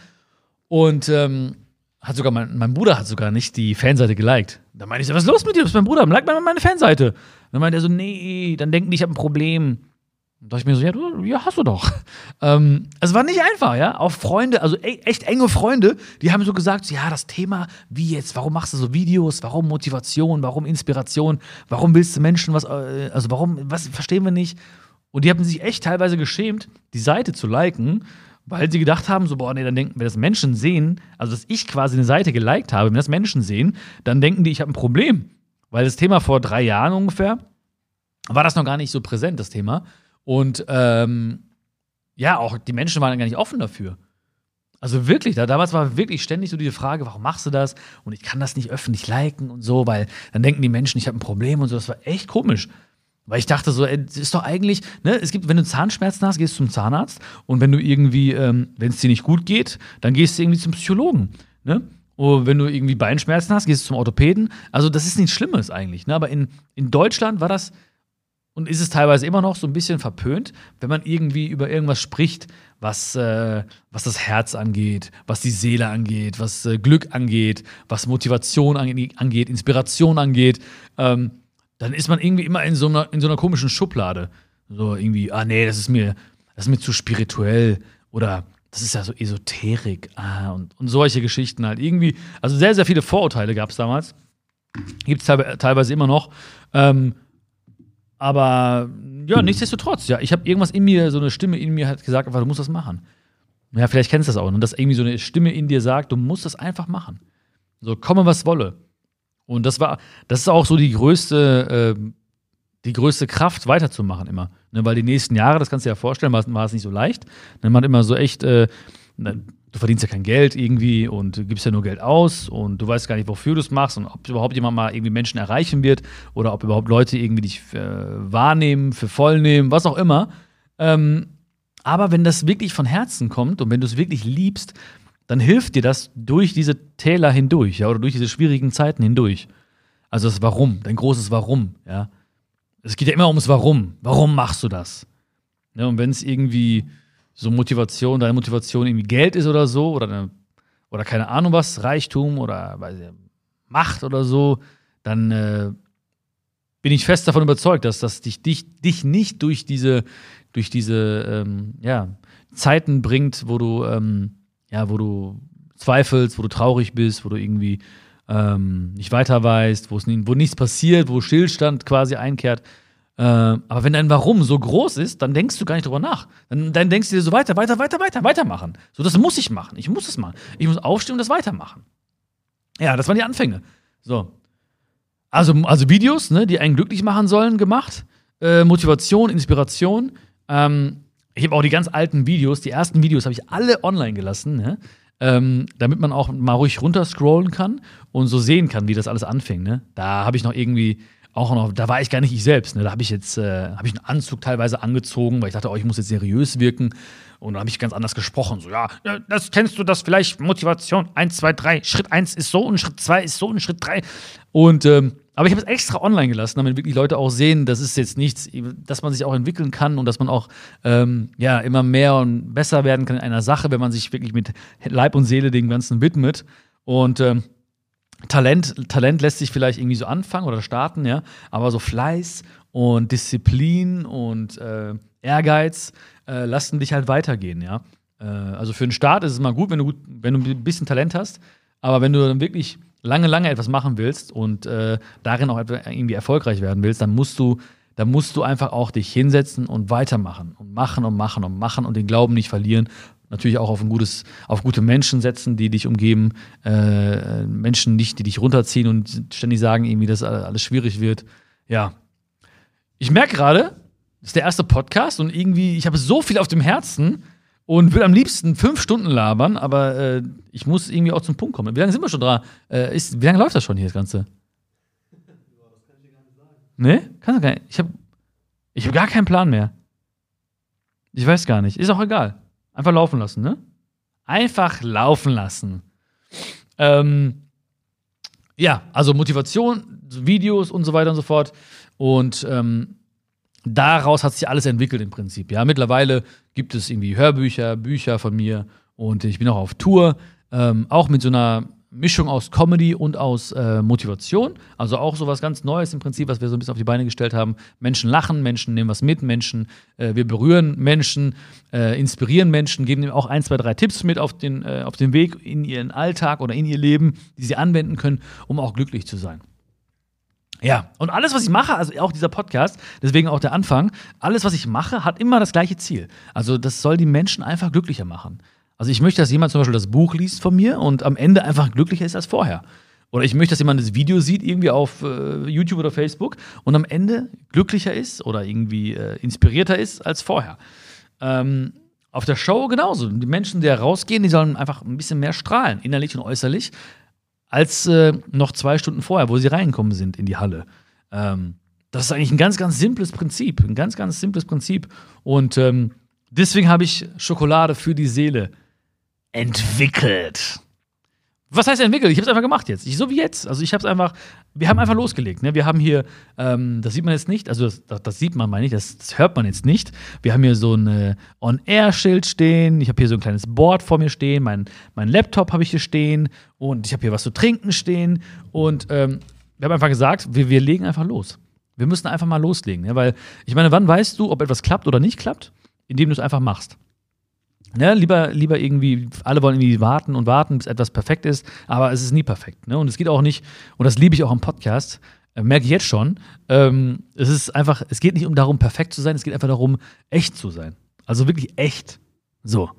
[SPEAKER 1] Und ähm, hat sogar mein, mein Bruder hat sogar nicht die Fanseite geliked. Da meinte ich so, was ist los mit dir? Das ist mein Bruder, like mal meine Fanseite. Dann meinte er so, nee, dann denken die, ich habe ein Problem. Da dachte ich mir so, ja, du, ja hast du doch. Ähm, es war nicht einfach, ja. Auch Freunde, also e echt enge Freunde, die haben so gesagt, ja, das Thema, wie jetzt, warum machst du so Videos, warum Motivation, warum Inspiration, warum willst du Menschen was, äh, also warum, was verstehen wir nicht? Und die haben sich echt teilweise geschämt, die Seite zu liken, weil sie gedacht haben, so, boah, nee, dann denken, wenn das Menschen sehen, also dass ich quasi eine Seite geliked habe, wenn das Menschen sehen, dann denken die, ich habe ein Problem. Weil das Thema vor drei Jahren ungefähr war das noch gar nicht so präsent, das Thema. Und ähm, ja, auch die Menschen waren gar nicht offen dafür. Also wirklich, da, damals war wirklich ständig so diese Frage, warum machst du das? Und ich kann das nicht öffentlich liken und so, weil dann denken die Menschen, ich habe ein Problem und so. Das war echt komisch. Weil ich dachte so, das ist doch eigentlich, ne, es gibt, wenn du Zahnschmerzen hast, gehst du zum Zahnarzt und wenn du irgendwie, ähm, wenn es dir nicht gut geht, dann gehst du irgendwie zum Psychologen, ne? Oder wenn du irgendwie Beinschmerzen hast, gehst du zum Orthopäden. Also das ist nichts Schlimmes eigentlich, ne? Aber in, in Deutschland war das und ist es teilweise immer noch so ein bisschen verpönt, wenn man irgendwie über irgendwas spricht, was, äh, was das Herz angeht, was die Seele angeht, was äh, Glück angeht, was Motivation angeht, Inspiration angeht, ähm, dann ist man irgendwie immer in so einer, in so einer komischen Schublade. So irgendwie, ah nee, das ist mir, das ist mir zu spirituell oder das ist ja so Esoterik ah, und, und solche Geschichten halt. Irgendwie, also sehr, sehr viele Vorurteile gab es damals. Gibt es teilweise immer noch. Ähm, aber ja, nichtsdestotrotz, ja, ich habe irgendwas in mir, so eine Stimme in mir hat gesagt, einfach, du musst das machen. Ja, vielleicht kennst du das auch. Und dass irgendwie so eine Stimme in dir sagt, du musst das einfach machen. So, komme, was wolle. Und das war, das ist auch so die größte, äh, die größte Kraft, weiterzumachen immer. Ne, weil die nächsten Jahre, das kannst du dir ja vorstellen, war, war es nicht so leicht. Ne, man hat immer so echt, äh, du verdienst ja kein Geld irgendwie und gibst ja nur Geld aus und du weißt gar nicht, wofür du es machst und ob überhaupt jemand mal irgendwie Menschen erreichen wird oder ob überhaupt Leute irgendwie dich äh, wahrnehmen, für voll nehmen, was auch immer. Ähm, aber wenn das wirklich von Herzen kommt und wenn du es wirklich liebst, dann hilft dir das durch diese Täler hindurch, ja, oder durch diese schwierigen Zeiten hindurch. Also das Warum, dein großes Warum, ja. Es geht ja immer ums Warum. Warum machst du das? Ja, und wenn es irgendwie so Motivation, deine Motivation irgendwie Geld ist oder so, oder, eine, oder keine Ahnung was, Reichtum oder ich, Macht oder so, dann äh, bin ich fest davon überzeugt, dass das dich, dich, dich nicht durch diese, durch diese ähm, ja, Zeiten bringt, wo du, ähm, ja, wo du zweifelst, wo du traurig bist, wo du irgendwie ähm, nicht weiter weißt, wo, nichts passiert, wo Stillstand quasi einkehrt, aber wenn dein Warum so groß ist, dann denkst du gar nicht drüber nach. Dann, dann denkst du dir so weiter, weiter, weiter, weiter, weitermachen. So, das muss ich machen. Ich muss es machen. Ich muss aufstehen und das weitermachen. Ja, das waren die Anfänge. So. Also, also Videos, ne, die einen glücklich machen sollen, gemacht. Äh, Motivation, Inspiration. Ähm, ich habe auch die ganz alten Videos, die ersten Videos habe ich alle online gelassen, ne? ähm, damit man auch mal ruhig runterscrollen kann und so sehen kann, wie das alles anfing. Ne? Da habe ich noch irgendwie auch noch, da war ich gar nicht ich selbst. Ne? Da habe ich jetzt, äh, habe ich einen Anzug teilweise angezogen, weil ich dachte, oh, ich muss jetzt seriös wirken. Und dann habe ich ganz anders gesprochen. So, ja, das kennst du, das vielleicht Motivation. Eins, zwei, drei. Schritt eins ist so und Schritt zwei ist so und Schritt drei. Und ähm, aber ich habe es extra online gelassen, damit wirklich Leute auch sehen, das ist jetzt nichts, dass man sich auch entwickeln kann und dass man auch ähm, ja immer mehr und besser werden kann in einer Sache, wenn man sich wirklich mit Leib und Seele dem Ganzen widmet. Und ähm, Talent, Talent lässt sich vielleicht irgendwie so anfangen oder starten, ja, aber so Fleiß und Disziplin und äh, Ehrgeiz äh, lassen dich halt weitergehen, ja. Äh, also für den Start ist es mal gut, wenn du gut, wenn du ein bisschen Talent hast, aber wenn du dann wirklich lange, lange etwas machen willst und äh, darin auch irgendwie erfolgreich werden willst, dann musst du, dann musst du einfach auch dich hinsetzen und weitermachen und machen und machen und machen und den Glauben nicht verlieren natürlich auch auf ein gutes, auf gute Menschen setzen, die dich umgeben, äh, Menschen nicht, die dich runterziehen und ständig sagen, irgendwie, dass alles schwierig wird. Ja. Ich merke gerade, das ist der erste Podcast und irgendwie, ich habe so viel auf dem Herzen und will am liebsten fünf Stunden labern, aber äh, ich muss irgendwie auch zum Punkt kommen. Wie lange sind wir schon dran? Äh, ist, wie lange läuft das schon hier, das Ganze? Nee? Kannst du gar nicht. Ich habe ich hab gar keinen Plan mehr. Ich weiß gar nicht. Ist auch egal. Einfach laufen lassen, ne? Einfach laufen lassen. Ähm, ja, also Motivation, Videos und so weiter und so fort. Und ähm, daraus hat sich alles entwickelt im Prinzip. Ja, mittlerweile gibt es irgendwie Hörbücher, Bücher von mir und ich bin auch auf Tour, ähm, auch mit so einer Mischung aus Comedy und aus äh, Motivation. Also auch so was ganz Neues im Prinzip, was wir so ein bisschen auf die Beine gestellt haben. Menschen lachen, Menschen nehmen was mit, Menschen, äh, wir berühren Menschen, äh, inspirieren Menschen, geben ihnen auch ein, zwei, drei Tipps mit auf den, äh, auf den Weg in ihren Alltag oder in ihr Leben, die sie anwenden können, um auch glücklich zu sein. Ja, und alles, was ich mache, also auch dieser Podcast, deswegen auch der Anfang, alles, was ich mache, hat immer das gleiche Ziel. Also das soll die Menschen einfach glücklicher machen. Also ich möchte, dass jemand zum Beispiel das Buch liest von mir und am Ende einfach glücklicher ist als vorher. Oder ich möchte, dass jemand das Video sieht, irgendwie auf äh, YouTube oder Facebook und am Ende glücklicher ist oder irgendwie äh, inspirierter ist als vorher. Ähm, auf der Show genauso. Die Menschen, die da rausgehen, die sollen einfach ein bisschen mehr strahlen, innerlich und äußerlich, als äh, noch zwei Stunden vorher, wo sie reingekommen sind in die Halle. Ähm, das ist eigentlich ein ganz, ganz simples Prinzip. Ein ganz, ganz simples Prinzip. Und ähm, deswegen habe ich Schokolade für die Seele entwickelt. Was heißt entwickelt? Ich habe es einfach gemacht jetzt. Ich, so wie jetzt. Also ich habe es einfach, wir haben einfach losgelegt. Ne? Wir haben hier, ähm, das sieht man jetzt nicht, also das, das sieht man, meine ich, das, das, hört man jetzt nicht. Wir haben hier so ein On-Air-Schild stehen. Ich habe hier so ein kleines Board vor mir stehen. Mein, mein Laptop habe ich hier stehen. Und ich habe hier was zu trinken stehen. Und ähm, wir haben einfach gesagt, wir, wir legen einfach los. Wir müssen einfach mal loslegen. Ne? Weil, ich meine, wann weißt du, ob etwas klappt oder nicht klappt? Indem du es einfach machst. Ne, lieber, lieber irgendwie, alle wollen irgendwie warten und warten, bis etwas perfekt ist, aber es ist nie perfekt. Ne? Und es geht auch nicht, und das liebe ich auch am Podcast, äh, merke ich jetzt schon, ähm, es ist einfach, es geht nicht um darum, perfekt zu sein, es geht einfach darum, echt zu sein. Also wirklich echt. So.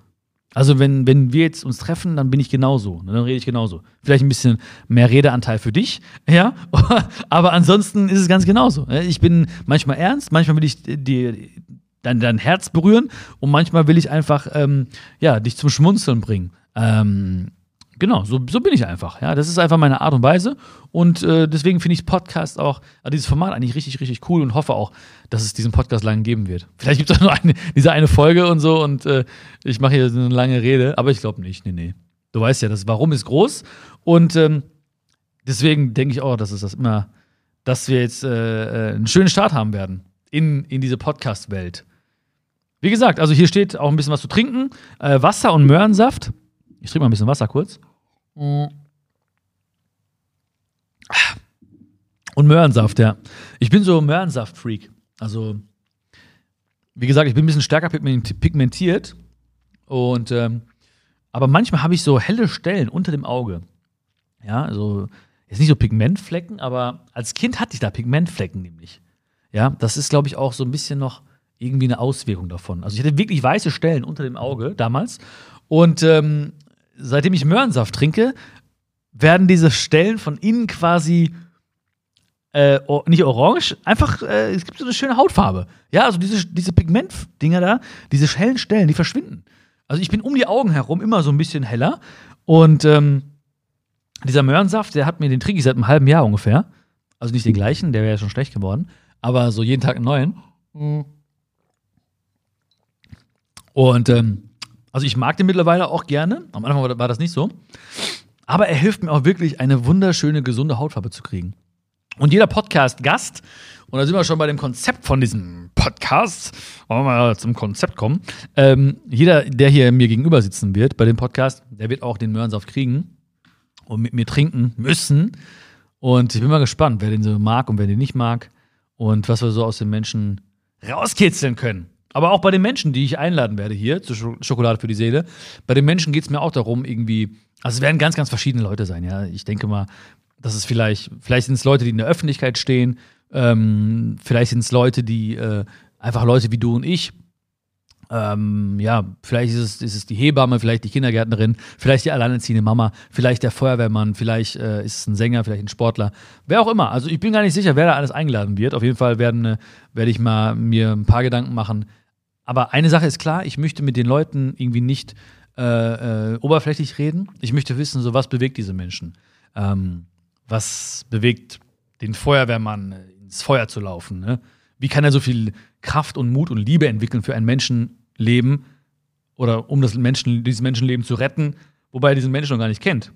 [SPEAKER 1] Also wenn, wenn wir jetzt uns treffen, dann bin ich genauso. Ne? Dann rede ich genauso. Vielleicht ein bisschen mehr Redeanteil für dich, ja. Aber ansonsten ist es ganz genauso. Ne? Ich bin manchmal ernst, manchmal will ich dir dein, dein Herz berühren und manchmal will ich einfach ähm, ja, dich zum Schmunzeln bringen. Ähm, genau, so, so bin ich einfach. Ja, das ist einfach meine Art und Weise und äh, deswegen finde ich Podcast auch, also dieses Format eigentlich richtig, richtig cool und hoffe auch, dass es diesen Podcast lang geben wird. Vielleicht gibt es auch nur eine, diese eine Folge und so und äh, ich mache hier eine lange Rede, aber ich glaube nicht. Nee, nee. Du weißt ja, das Warum ist groß und ähm, deswegen denke ich auch, dass es das immer, dass wir jetzt äh, äh einen schönen Start haben werden in, in diese Podcast-Welt. Wie gesagt, also hier steht auch ein bisschen was zu trinken. Äh, Wasser und Möhrensaft. Ich trinke mal ein bisschen Wasser kurz. Und Möhrensaft, ja. Ich bin so Möhrensaft-Freak. Also, wie gesagt, ich bin ein bisschen stärker pigmentiert. Und, ähm, aber manchmal habe ich so helle Stellen unter dem Auge. Ja, also, jetzt nicht so Pigmentflecken, aber als Kind hatte ich da Pigmentflecken nämlich. Ja, das ist, glaube ich, auch so ein bisschen noch irgendwie eine Auswirkung davon. Also ich hatte wirklich weiße Stellen unter dem Auge damals. Und ähm, seitdem ich Möhrensaft trinke, werden diese Stellen von innen quasi äh, nicht orange, einfach, äh, es gibt so eine schöne Hautfarbe. Ja, also diese, diese Pigmentdinger da, diese hellen Stellen, die verschwinden. Also ich bin um die Augen herum immer so ein bisschen heller. Und ähm, dieser Möhrensaft, der hat mir den ich seit einem halben Jahr ungefähr. Also nicht den gleichen, der wäre ja schon schlecht geworden. Aber so jeden Tag einen neuen. Mhm. Und ähm, also ich mag den mittlerweile auch gerne. Am Anfang war, das nicht so. Aber er hilft mir auch wirklich, eine wunderschöne, gesunde Hautfarbe zu kriegen. Und jeder Podcast-Gast, und da sind wir schon bei dem Konzept von diesem Podcast, wollen wir mal zum Konzept kommen. Ähm, jeder, der hier mir gegenüber sitzen wird bei dem Podcast, der wird auch den Möhrensaft kriegen und mit mir trinken müssen. Und ich bin mal gespannt, wer den so mag und wer den nicht mag und was wir so aus den Menschen rauskitzeln können. Aber auch bei den Menschen, die ich einladen werde hier zu Schokolade für die Seele, bei den Menschen geht es mir auch darum, irgendwie, also es werden ganz, ganz verschiedene Leute sein, ja. Ich denke mal, das ist vielleicht, vielleicht sind es Leute, die in der Öffentlichkeit stehen, ähm, vielleicht sind es Leute, die äh, einfach Leute wie du und ich, ähm, ja, vielleicht ist es, ist es die Hebamme, vielleicht die Kindergärtnerin, vielleicht die alleinerziehende Mama, vielleicht der Feuerwehrmann, vielleicht äh, ist es ein Sänger, vielleicht ein Sportler, wer auch immer. Also ich bin gar nicht sicher, wer da alles eingeladen wird. Auf jeden Fall werden, äh, werde ich mal mir ein paar Gedanken machen. Aber eine Sache ist klar, ich möchte mit den Leuten irgendwie nicht äh, äh, oberflächlich reden. Ich möchte wissen, so was bewegt diese Menschen. Ähm, was bewegt den Feuerwehrmann, ins Feuer zu laufen? Ne? Wie kann er so viel Kraft und Mut und Liebe entwickeln für ein Menschenleben oder um das Menschen, dieses Menschenleben zu retten, wobei er diesen Menschen noch gar nicht kennt?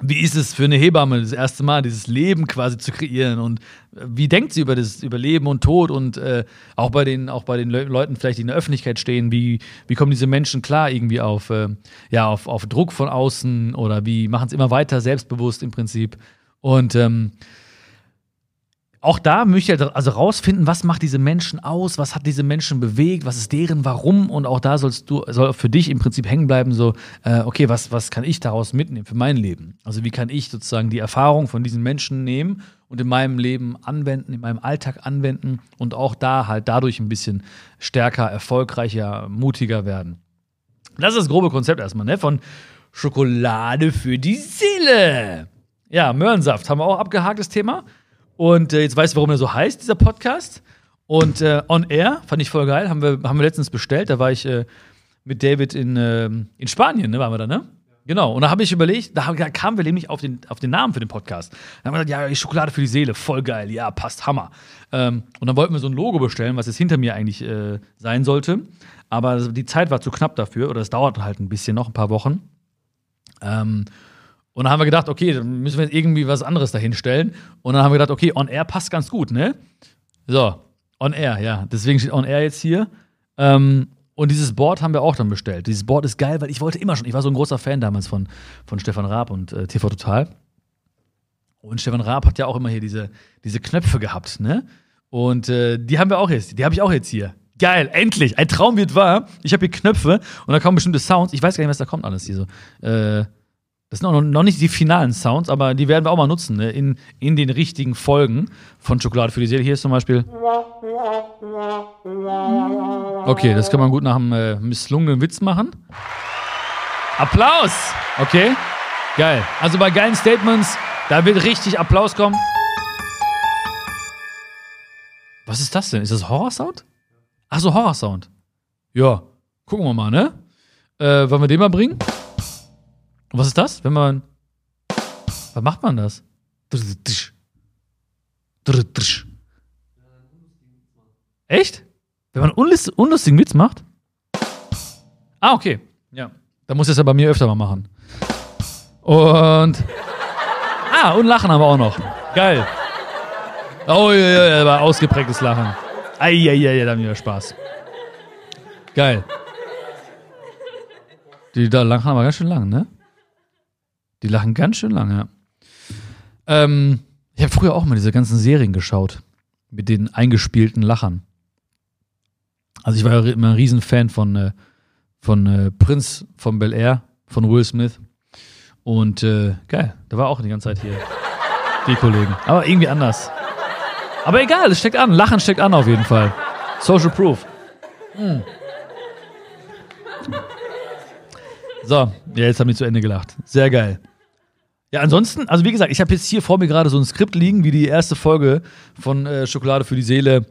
[SPEAKER 1] wie ist es für eine Hebamme, das erste Mal dieses Leben quasi zu kreieren? Und wie denkt sie über das über Leben und Tod? Und äh, auch bei den auch bei den Le Leuten vielleicht, die in der Öffentlichkeit stehen, wie, wie kommen diese Menschen klar irgendwie auf äh, ja auf, auf Druck von außen? Oder wie machen es immer weiter selbstbewusst im Prinzip? Und ähm, auch da möchte ich halt also rausfinden, was macht diese Menschen aus, was hat diese Menschen bewegt, was ist deren Warum? Und auch da sollst du soll für dich im Prinzip hängen bleiben so äh, okay was was kann ich daraus mitnehmen für mein Leben? Also wie kann ich sozusagen die Erfahrung von diesen Menschen nehmen und in meinem Leben anwenden in meinem Alltag anwenden und auch da halt dadurch ein bisschen stärker erfolgreicher mutiger werden. Das ist das grobe Konzept erstmal ne von Schokolade für die Seele. Ja Möhrensaft haben wir auch abgehaktes Thema und äh, jetzt weißt du, warum er so heißt, dieser Podcast. Und äh, On Air fand ich voll geil. Haben wir, haben wir letztens bestellt. Da war ich äh, mit David in, äh, in Spanien, ne, waren wir da, ne? Genau. Und da habe ich überlegt, da, da kamen wir nämlich auf den, auf den Namen für den Podcast. Da haben wir gesagt, ja, Schokolade für die Seele, voll geil, ja, passt, Hammer. Ähm, und dann wollten wir so ein Logo bestellen, was jetzt hinter mir eigentlich äh, sein sollte. Aber die Zeit war zu knapp dafür, oder es dauert halt ein bisschen noch, ein paar Wochen. Ähm, und dann haben wir gedacht, okay, dann müssen wir jetzt irgendwie was anderes dahinstellen. Und dann haben wir gedacht, okay, On Air passt ganz gut, ne? So, On Air, ja. Deswegen steht On Air jetzt hier. Ähm, und dieses Board haben wir auch dann bestellt. Dieses Board ist geil, weil ich wollte immer schon, ich war so ein großer Fan damals von, von Stefan Raab und äh, TV Total. Und Stefan Raab hat ja auch immer hier diese, diese Knöpfe gehabt, ne? Und äh, die haben wir auch jetzt, die habe ich auch jetzt hier. Geil, endlich, ein Traum wird wahr. Ich habe hier Knöpfe und da kommen bestimmte Sounds. Ich weiß gar nicht, was da kommt alles hier so. Äh, das sind auch noch nicht die finalen Sounds, aber die werden wir auch mal nutzen ne? in, in den richtigen Folgen von Schokolade für die Seele. Hier ist zum Beispiel. Okay, das kann man gut nach einem äh, misslungenen Witz machen. Applaus! Okay, geil. Also bei geilen Statements, da wird richtig Applaus kommen. Was ist das denn? Ist das Horrorsound? Ach so, Horrorsound. Ja, gucken wir mal, ne? Äh, wollen wir den mal bringen? Was ist das, wenn man. Was macht man das? Echt? Wenn man unlust, unlustigen Witz macht? Ah, okay. Ja. Da muss ich das ja bei mir öfter mal machen. Und. Ah, und Lachen haben wir auch noch. Geil. Oh, ja, ja, ja, war ausgeprägtes Lachen. Eieiei, da haben wir Spaß. Geil. Die da lachen aber ganz schön lang, ne? Die lachen ganz schön lange. Ähm, ich habe früher auch mal diese ganzen Serien geschaut. Mit den eingespielten Lachern. Also ich war ja immer ein Riesenfan von, äh, von äh, Prinz von Bel Air, von Will Smith. Und äh, geil, da war auch die ganze Zeit hier die Kollegen. Aber irgendwie anders. Aber egal, es steckt an. Lachen steckt an auf jeden Fall. Social Proof. Hm. So, ja, jetzt haben wir zu Ende gelacht. Sehr geil. Ja, ansonsten, also wie gesagt, ich habe jetzt hier vor mir gerade so ein Skript liegen, wie die erste Folge von äh, Schokolade für die Seele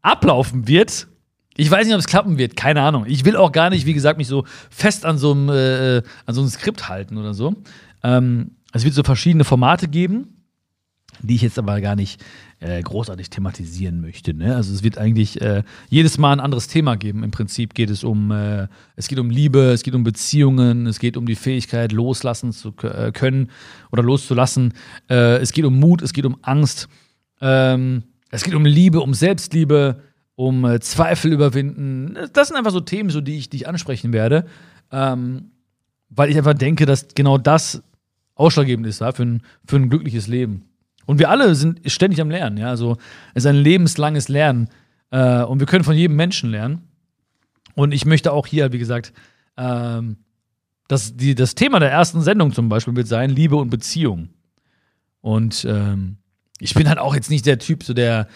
[SPEAKER 1] ablaufen wird. Ich weiß nicht, ob es klappen wird, keine Ahnung. Ich will auch gar nicht, wie gesagt, mich so fest an so einem, äh, äh an so einem Skript halten oder so. Ähm, es wird so verschiedene Formate geben die ich jetzt aber gar nicht äh, großartig thematisieren möchte. Ne? Also es wird eigentlich äh, jedes Mal ein anderes Thema geben. Im Prinzip geht es um, äh, es geht um Liebe, es geht um Beziehungen, es geht um die Fähigkeit, loslassen zu äh, können oder loszulassen. Äh, es geht um Mut, es geht um Angst. Ähm, es geht um Liebe, um Selbstliebe, um äh, Zweifel überwinden. Das sind einfach so Themen, so die ich, die ansprechen werde. Ähm, weil ich einfach denke, dass genau das ausschlaggebend ist ja, für, ein, für ein glückliches Leben. Und wir alle sind ständig am Lernen, ja. Also es ist ein lebenslanges Lernen. Äh, und wir können von jedem Menschen lernen. Und ich möchte auch hier, wie gesagt, ähm, das, die, das Thema der ersten Sendung zum Beispiel wird sein, Liebe und Beziehung. Und ähm, ich bin halt auch jetzt nicht der Typ, so der,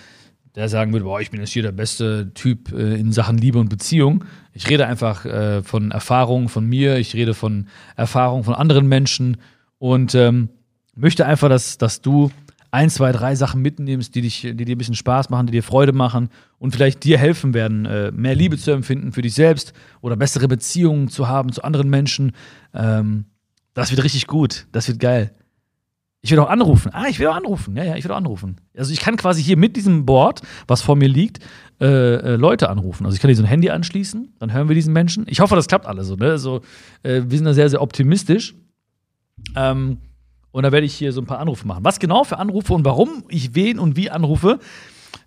[SPEAKER 1] der sagen würde, boah, ich bin jetzt hier der beste Typ äh, in Sachen Liebe und Beziehung. Ich rede einfach äh, von Erfahrungen von mir, ich rede von Erfahrungen von anderen Menschen und ähm, möchte einfach, dass, dass du ein, zwei, drei Sachen mitnimmst, die, dich, die dir ein bisschen Spaß machen, die dir Freude machen und vielleicht dir helfen werden, äh, mehr Liebe zu empfinden für dich selbst oder bessere Beziehungen zu haben zu anderen Menschen. Ähm, das wird richtig gut. Das wird geil. Ich will auch anrufen. Ah, ich will auch anrufen. Ja, ja, ich will auch anrufen. Also ich kann quasi hier mit diesem Board, was vor mir liegt, äh, äh, Leute anrufen. Also ich kann hier so ein Handy anschließen, dann hören wir diesen Menschen. Ich hoffe, das klappt alles so. Ne? Also, äh, wir sind da sehr, sehr optimistisch. Ähm, Und da werde ich hier so ein paar Anrufe machen. Was genau für Anrufe und warum ich wen und wie anrufe,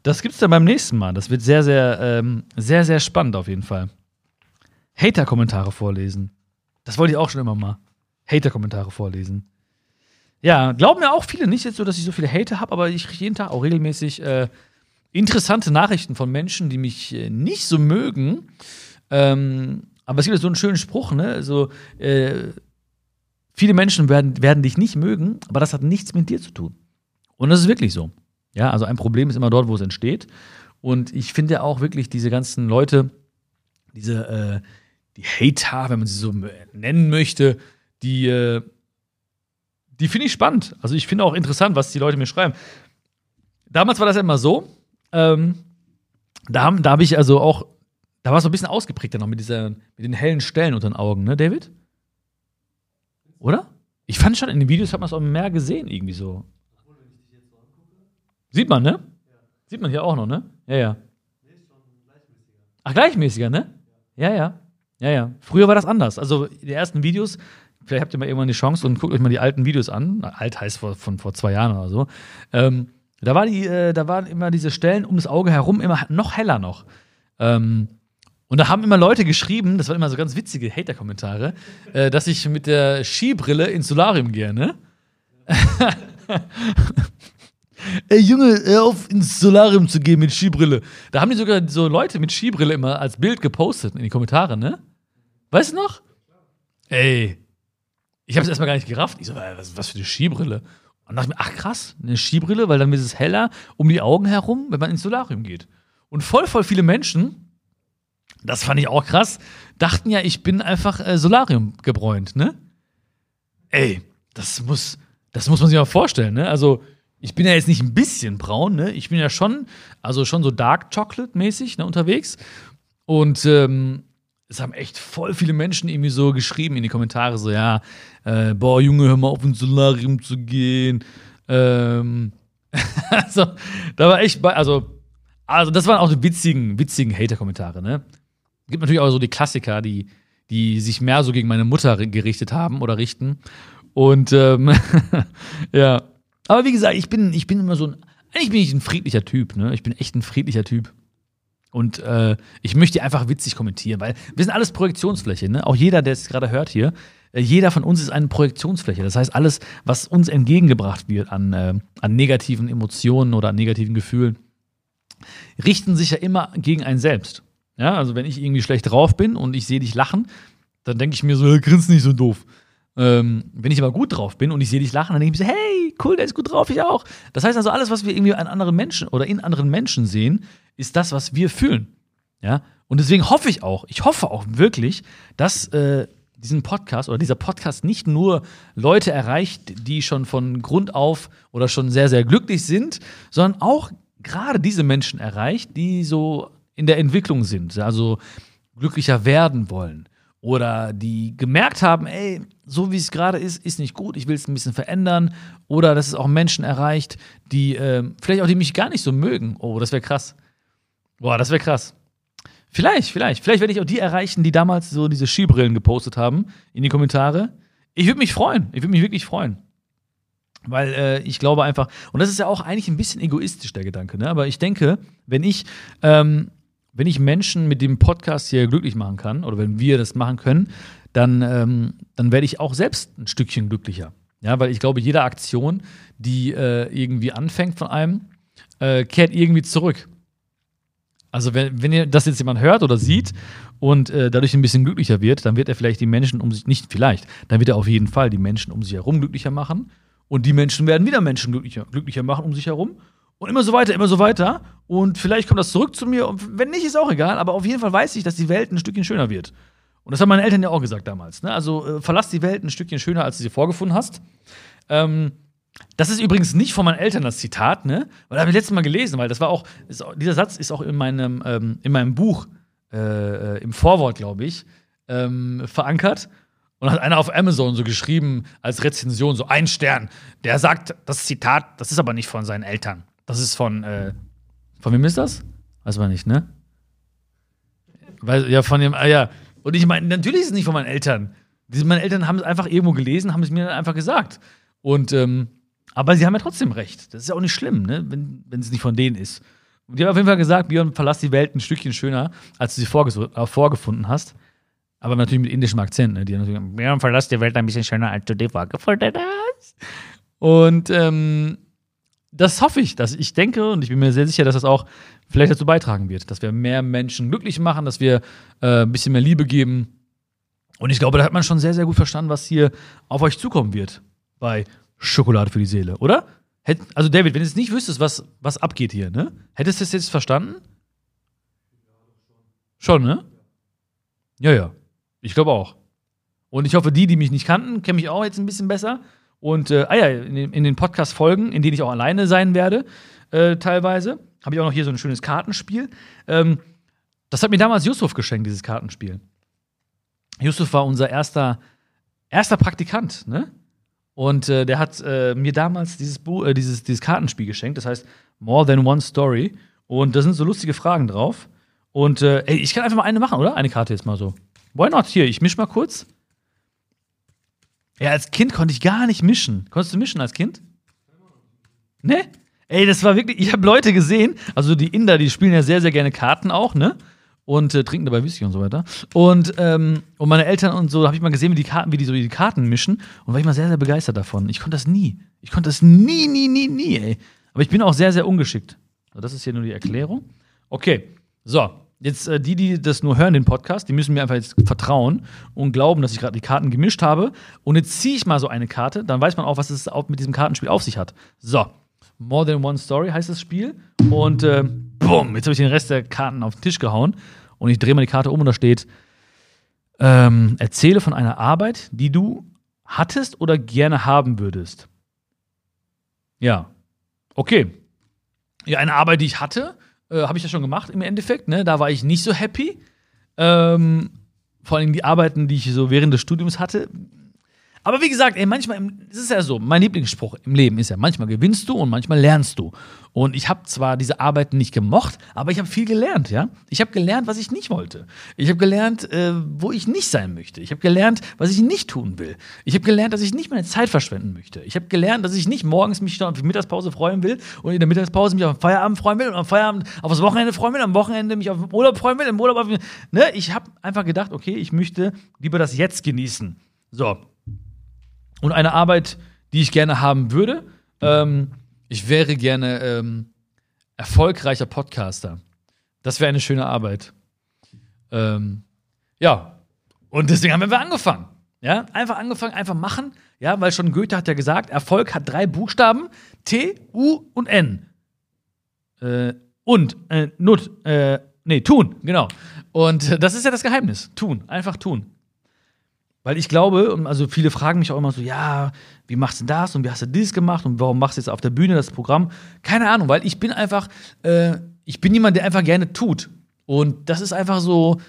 [SPEAKER 1] das gibt es dann beim nächsten Mal. Das wird sehr, sehr, ähm, sehr, sehr spannend auf jeden Fall. Hater-Kommentare vorlesen. Das wollte ich auch schon immer mal. Hater-Kommentare vorlesen. Ja, glauben mir auch viele nicht jetzt so, dass ich so viele Hater habe, aber ich kriege jeden Tag auch regelmäßig äh, interessante Nachrichten von Menschen, die mich äh, nicht so mögen. Ähm, aber es gibt so einen schönen Spruch, ne? Also, äh, viele Menschen werden, werden dich nicht mögen, aber das hat nichts mit dir zu tun. Und das ist wirklich so. Ja, also ein Problem ist immer dort, wo es entsteht. Und ich finde auch wirklich diese ganzen Leute, diese, äh, die Hater, wenn man sie so nennen möchte, die, äh, die finde ich spannend. Also ich finde auch interessant, was die Leute mir schreiben. Damals war das immer so, ähm, da, da habe ich also auch, da war es so ein bisschen ausgeprägter noch mit, dieser, mit den hellen Stellen unter den Augen, ne, David? Oder? Ich fand schon, in den Videos hat man es auch mehr gesehen, irgendwie so. Sieht man, ne? Sieht man hier auch noch, ne? Ja, ja. Ach, gleichmäßiger, ne? Ja, ja. Ja, ja. Früher war das anders. Also die ersten Videos, vielleicht habt ihr mal irgendwann die Chance und guckt euch mal die alten Videos an. Alt heißt vor, von vor zwei Jahren oder so. Ähm, da, war die, äh, da waren immer diese Stellen um das Auge herum immer noch heller noch. Ähm, und da haben immer Leute geschrieben, das waren immer so ganz witzige Hater-Kommentare, äh, dass ich mit der Skibrille ins Solarium gehe, ne? Ey Junge, hör auf ins Solarium zu gehen mit Skibrille. Da haben die sogar so Leute mit Skibrille immer als Bild gepostet in die Kommentare, ne? Weißt du noch? Ey. Ich habe es erstmal gar nicht gerafft. Ich so, was, was für eine Skibrille? Und dachte mir, ach krass, eine Skibrille, weil dann wird es heller um die Augen herum, wenn man ins Solarium geht. Und voll, voll viele Menschen, das fand ich auch krass, dachten ja, ich bin einfach äh, Solarium gebräunt, ne? Ey, das muss, das muss man sich mal vorstellen, ne? Also, ich bin ja jetzt nicht ein bisschen braun, ne? Ich bin ja schon, also schon so Dark Chocolate-mäßig ne, unterwegs. Und ähm, es haben echt voll viele Menschen irgendwie so geschrieben in die Kommentare, so, ja, äh, boah, Junge, hör mal auf ins Solarium zu gehen. Ähm, also, da war echt, also, also, das waren auch die witzigen, witzigen Hater-Kommentare, ne? Gibt natürlich auch so die Klassiker, die, die sich mehr so gegen meine Mutter gerichtet haben oder richten. Und ähm, ja, aber wie gesagt, ich bin, ich bin immer so ein, eigentlich bin ich ein friedlicher Typ, ne? Ich bin echt ein friedlicher Typ. Und äh, ich möchte einfach witzig kommentieren, weil wir sind alles Projektionsfläche, ne? Auch jeder, der es gerade hört hier, äh, jeder von uns ist eine Projektionsfläche. Das heißt, alles, was uns entgegengebracht wird an, äh, an negativen Emotionen oder an negativen Gefühlen, richten sich ja immer gegen einen selbst. Ja, also wenn ich irgendwie schlecht drauf bin und ich sehe dich lachen, dann denke ich mir so, grinst nicht so doof. Ähm, wenn ich aber gut drauf bin und ich sehe dich lachen, dann denke ich mir so, hey, cool, der ist gut drauf, ich auch. Das heißt also, alles, was wir irgendwie an anderen Menschen oder in anderen Menschen sehen, ist das, was wir fühlen. Ja. Und deswegen hoffe ich auch, ich hoffe auch wirklich, dass äh, diesen Podcast oder dieser Podcast nicht nur Leute erreicht, die schon von Grund auf oder schon sehr, sehr glücklich sind, sondern auch gerade diese Menschen erreicht, die so in der Entwicklung sind, also glücklicher werden wollen oder die gemerkt haben, ey, so wie es gerade ist, ist nicht gut, ich will es ein bisschen verändern oder dass es auch Menschen erreicht, die äh, vielleicht auch die mich gar nicht so mögen. Oh, das wäre krass. Boah, das wäre krass. Vielleicht, vielleicht, vielleicht werde ich auch die erreichen, die damals so diese Skibrillen gepostet haben in die Kommentare. Ich würde mich freuen, ich würde mich wirklich freuen. Weil äh, ich glaube einfach, und das ist ja auch eigentlich ein bisschen egoistisch, der Gedanke, ne? aber ich denke, wenn ich ähm, wenn ich Menschen mit dem Podcast hier glücklich machen kann oder wenn wir das machen können, dann, ähm, dann werde ich auch selbst ein Stückchen glücklicher. Ja, weil ich glaube, jede Aktion, die äh, irgendwie anfängt von einem, äh, kehrt irgendwie zurück. Also, wenn, wenn ihr das jetzt jemand hört oder sieht und äh, dadurch ein bisschen glücklicher wird, dann wird er vielleicht die Menschen um sich, nicht vielleicht, dann wird er auf jeden Fall die Menschen um sich herum glücklicher machen. Und die Menschen werden wieder Menschen glücklicher, glücklicher machen um sich herum. Und immer so weiter, immer so weiter. Und vielleicht kommt das zurück zu mir. Und wenn nicht, ist auch egal. Aber auf jeden Fall weiß ich, dass die Welt ein Stückchen schöner wird. Und das haben meine Eltern ja auch gesagt damals. Ne? Also äh, verlass die Welt ein Stückchen schöner, als du sie vorgefunden hast. Ähm, das ist übrigens nicht von meinen Eltern das Zitat, ne? Weil habe ich letztes Mal gelesen, weil das war auch, ist, dieser Satz ist auch in meinem, ähm, in meinem Buch, äh, äh im Vorwort, glaube ich, ähm, verankert. Und hat einer auf Amazon so geschrieben als Rezension, so ein Stern. Der sagt, das Zitat, das ist aber nicht von seinen Eltern. Das ist von, äh, von wem ist das? Weiß man nicht, ne? Weil, ja, von dem, ah, ja. Und ich meine, natürlich ist es nicht von meinen Eltern. Meine Eltern haben es einfach irgendwo gelesen, haben es mir dann einfach gesagt. Und, ähm, aber sie haben ja trotzdem recht. Das ist ja auch nicht schlimm, ne? wenn, wenn es nicht von denen ist. Und die haben auf jeden Fall gesagt, Björn, verlass die Welt ein Stückchen schöner, als du sie äh, vorgefunden hast. Aber natürlich mit indischem Akzent. Ne? Die haben natürlich, Björn, verlass die Welt ein bisschen schöner, als du die vorgefunden hast. Und ähm, das hoffe ich, dass ich denke und ich bin mir sehr sicher, dass das auch vielleicht dazu beitragen wird, dass wir mehr Menschen glücklich machen, dass wir äh, ein bisschen mehr Liebe geben. Und ich glaube, da hat man schon sehr, sehr gut verstanden, was hier auf euch zukommen wird bei Schokolade für die Seele, oder? also, David, wenn du jetzt nicht wüsstest, was, was abgeht hier, ne? Hättest du es jetzt verstanden? Schon, ne? Ja, ja. Ich glaube auch. Und ich hoffe, die, die mich nicht kannten, kennen mich auch jetzt ein bisschen besser. Und, äh, ah ja, in den, Podcast-Folgen, in denen ich auch alleine sein werde, äh, teilweise, habe ich auch noch hier so ein schönes Kartenspiel. Ähm, das hat mir damals Yusuf geschenkt, dieses Kartenspiel. Yusuf war unser erster, erster Praktikant, ne? Und äh, der hat äh, mir damals dieses, Buch, äh, dieses, dieses Kartenspiel geschenkt, das heißt More Than One Story. Und da sind so lustige Fragen drauf. Und äh, ey, ich kann einfach mal eine machen, oder? Eine Karte jetzt mal so. Why not? Hier, ich misch mal kurz. Ja, als Kind konnte ich gar nicht mischen. Konntest du mischen als Kind? Ne? Ey, das war wirklich, ich habe Leute gesehen, also die Inder, die spielen ja sehr, sehr gerne Karten auch, ne? und äh, trinken dabei Whisky und so weiter. Und, ähm, und meine Eltern und so, habe ich mal gesehen, wie die Karten, wie die so die Karten mischen und war ich mal sehr, sehr begeistert davon. Ich konnte das nie. Ich konnte das nie, nie, nie, nie, ey. Aber ich bin auch sehr, sehr ungeschickt. Das ist hier nur die Erklärung. Okay, so. Jetzt äh, die, die das nur hören, den Podcast, die müssen mir einfach jetzt vertrauen und glauben, dass ich gerade die Karten gemischt habe. Und jetzt ziehe ich mal so eine Karte, dann weiß man auch, was es mit diesem Kartenspiel auf sich hat. So, More Than One Story heißt das Spiel. Und äh, bumm, jetzt habe ich den Rest der Karten auf den Tisch gehauen. Und ich drehe mal die Karte um und da steht, ähm, erzähle von einer Arbeit, die du hattest oder gerne haben würdest. Ja. Okay. Ja, eine Arbeit, die ich hatte, äh, habe ich ja schon gemacht im Endeffekt. Ne? Da war ich nicht so happy. Ähm, vor allem die Arbeiten, die ich so während des Studiums hatte, aber wie gesagt, ey, manchmal, es ist ja so, mein Lieblingsspruch im Leben ist ja, manchmal gewinnst du und manchmal lernst du. Und ich habe zwar diese Arbeiten nicht gemocht, aber ich habe viel gelernt, ja. Ich habe gelernt, was ich nicht wollte. Ich habe gelernt, äh, wo ich nicht sein möchte. Ich habe gelernt, was ich nicht tun will. Ich habe gelernt, dass ich nicht meine Zeit verschwenden möchte. Ich habe gelernt, dass ich nicht morgens mich auf die Mittagspause freuen will und in der Mittagspause mich auf den Feierabend freuen will und am Feierabend auf das Wochenende freuen will, am Wochenende mich auf den Urlaub freuen will, im Urlaub auf ne? Ich habe einfach gedacht, okay, ich möchte lieber das jetzt genießen. So, und eine Arbeit, die ich gerne haben würde, ähm, ich wäre gerne ähm, erfolgreicher Podcaster. Das wäre eine schöne Arbeit. Ähm, ja, und deswegen haben wir angefangen. Ja, einfach angefangen, einfach machen. Ja, weil schon Goethe hat ja gesagt, Erfolg hat drei Buchstaben: T, U und N. Äh, und, äh, Nut, äh, nee, tun, genau. Und das ist ja das Geheimnis. Tun, einfach tun. Weil ich glaube, also viele fragen mich auch immer so, ja, wie machst du das und wie hast du dies gemacht und warum machst du jetzt auf der Bühne das Programm? Keine Ahnung, weil ich bin einfach, äh, ich bin jemand, der einfach gerne tut. Und das ist einfach so,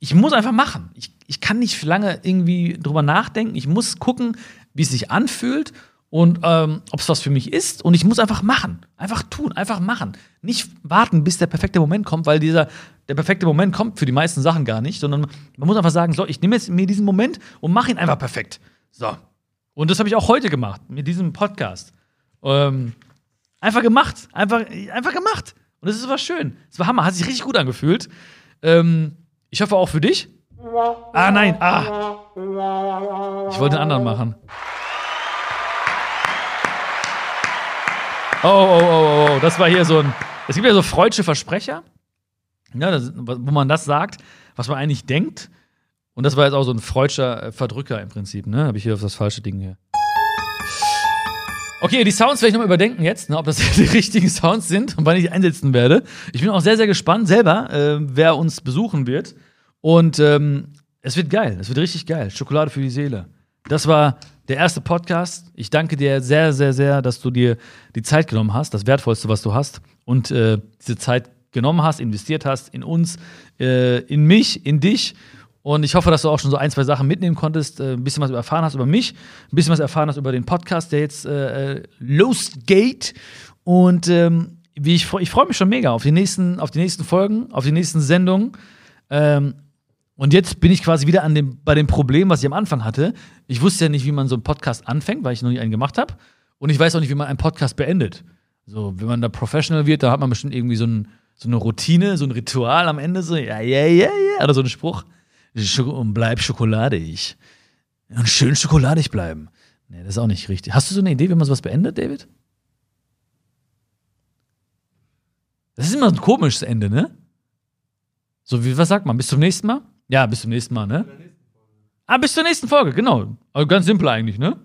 [SPEAKER 1] ich muss einfach machen. Ich, ich kann nicht lange irgendwie drüber nachdenken. Ich muss gucken, wie es sich anfühlt und ähm, ob es was für mich ist. Und ich muss einfach machen. Einfach tun, einfach machen. Nicht warten, bis der perfekte Moment kommt, weil dieser, der perfekte Moment kommt für die meisten Sachen gar nicht, sondern man muss einfach sagen, so, ich nehme jetzt mir diesen Moment und mache ihn einfach perfekt. So. Und das habe ich auch heute gemacht, mit diesem Podcast. Ähm, einfach gemacht. Einfach, einfach gemacht. Und ist was schön. Es war Hammer, hat sich richtig gut angefühlt. Ähm, ich hoffe auch für dich. Ah, nein, ah. Ich wollte den anderen machen. Oh, oh, oh, oh, das war hier so ein. Es gibt ja so freudsche Versprecher, ja, das, wo man das sagt, was man eigentlich denkt. Und das war jetzt auch so ein freudscher äh, Verdrücker im Prinzip, ne? Habe ich hier auf das falsche Ding hier. Okay, die Sounds werde ich nochmal überdenken jetzt, ne, ob das die richtigen Sounds sind und wann ich die einsetzen werde. Ich bin auch sehr, sehr gespannt selber, äh, wer uns besuchen wird. Und ähm, es wird geil, es wird richtig geil. Schokolade für die Seele. Das war der erste Podcast. Ich danke dir sehr, sehr, sehr, dass du dir die Zeit genommen hast, das Wertvollste, was du hast, und äh, diese Zeit genommen hast, investiert hast in uns, äh, in mich, in dich. Und ich hoffe, dass du auch schon so ein, zwei Sachen mitnehmen konntest, äh, ein bisschen was erfahren hast über mich, ein bisschen was erfahren hast über den Podcast, der jetzt äh, äh losgeht. Und ähm, wie ich, ich freue mich schon mega auf die nächsten, auf die nächsten Folgen, auf die nächsten Sendungen. Ähm, Und jetzt bin ich quasi wieder an dem, bei dem Problem, was ich am Anfang hatte. Ich wusste ja nicht, wie man so einen Podcast anfängt, weil ich noch nie einen gemacht habe. Und ich weiß auch nicht, wie man einen Podcast beendet. So, wenn man da professional wird, da hat man bestimmt irgendwie so, ein, so eine Routine, so ein Ritual am Ende, so, ja, ja, ja, ja, oder so einen Spruch. Und bleib schokoladig. Und schön schokoladig bleiben. Nee, das ist auch nicht richtig. Hast du so eine Idee, wie man sowas beendet, David? Das ist immer ein komisches Ende, ne? So, wie, was sagt man? Bis zum nächsten Mal? Ja, bis zum nächsten Mal, ne? Ah, bis zur nächsten Folge, genau. Also ganz simpel eigentlich, ne?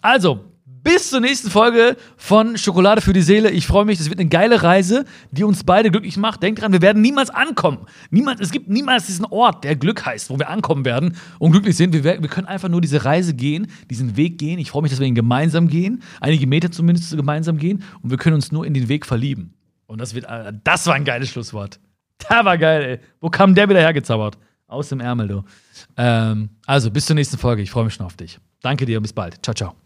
[SPEAKER 1] Also, bis zur nächsten Folge von Schokolade für die Seele. Ich freue mich, das wird eine geile Reise, die uns beide glücklich macht. Denkt dran, wir werden niemals ankommen. Niemals, es gibt niemals diesen Ort, der Glück heißt, wo wir ankommen werden und glücklich sind. Wir, wir können einfach nur diese Reise gehen, diesen Weg gehen. Ich freue mich, dass wir ihn gemeinsam gehen, einige Meter zumindest gemeinsam gehen und wir können uns nur in den Weg verlieben. Und das wird, äh, das war ein geiles Schlusswort. Der war geil, ey. Wo kam der wieder hergezaubert? Aus dem Ärmel, du. Ähm, also, bis zur nächsten Folge. Ich freue mich schon auf dich. Danke dir und bis bald. Ciao, ciao.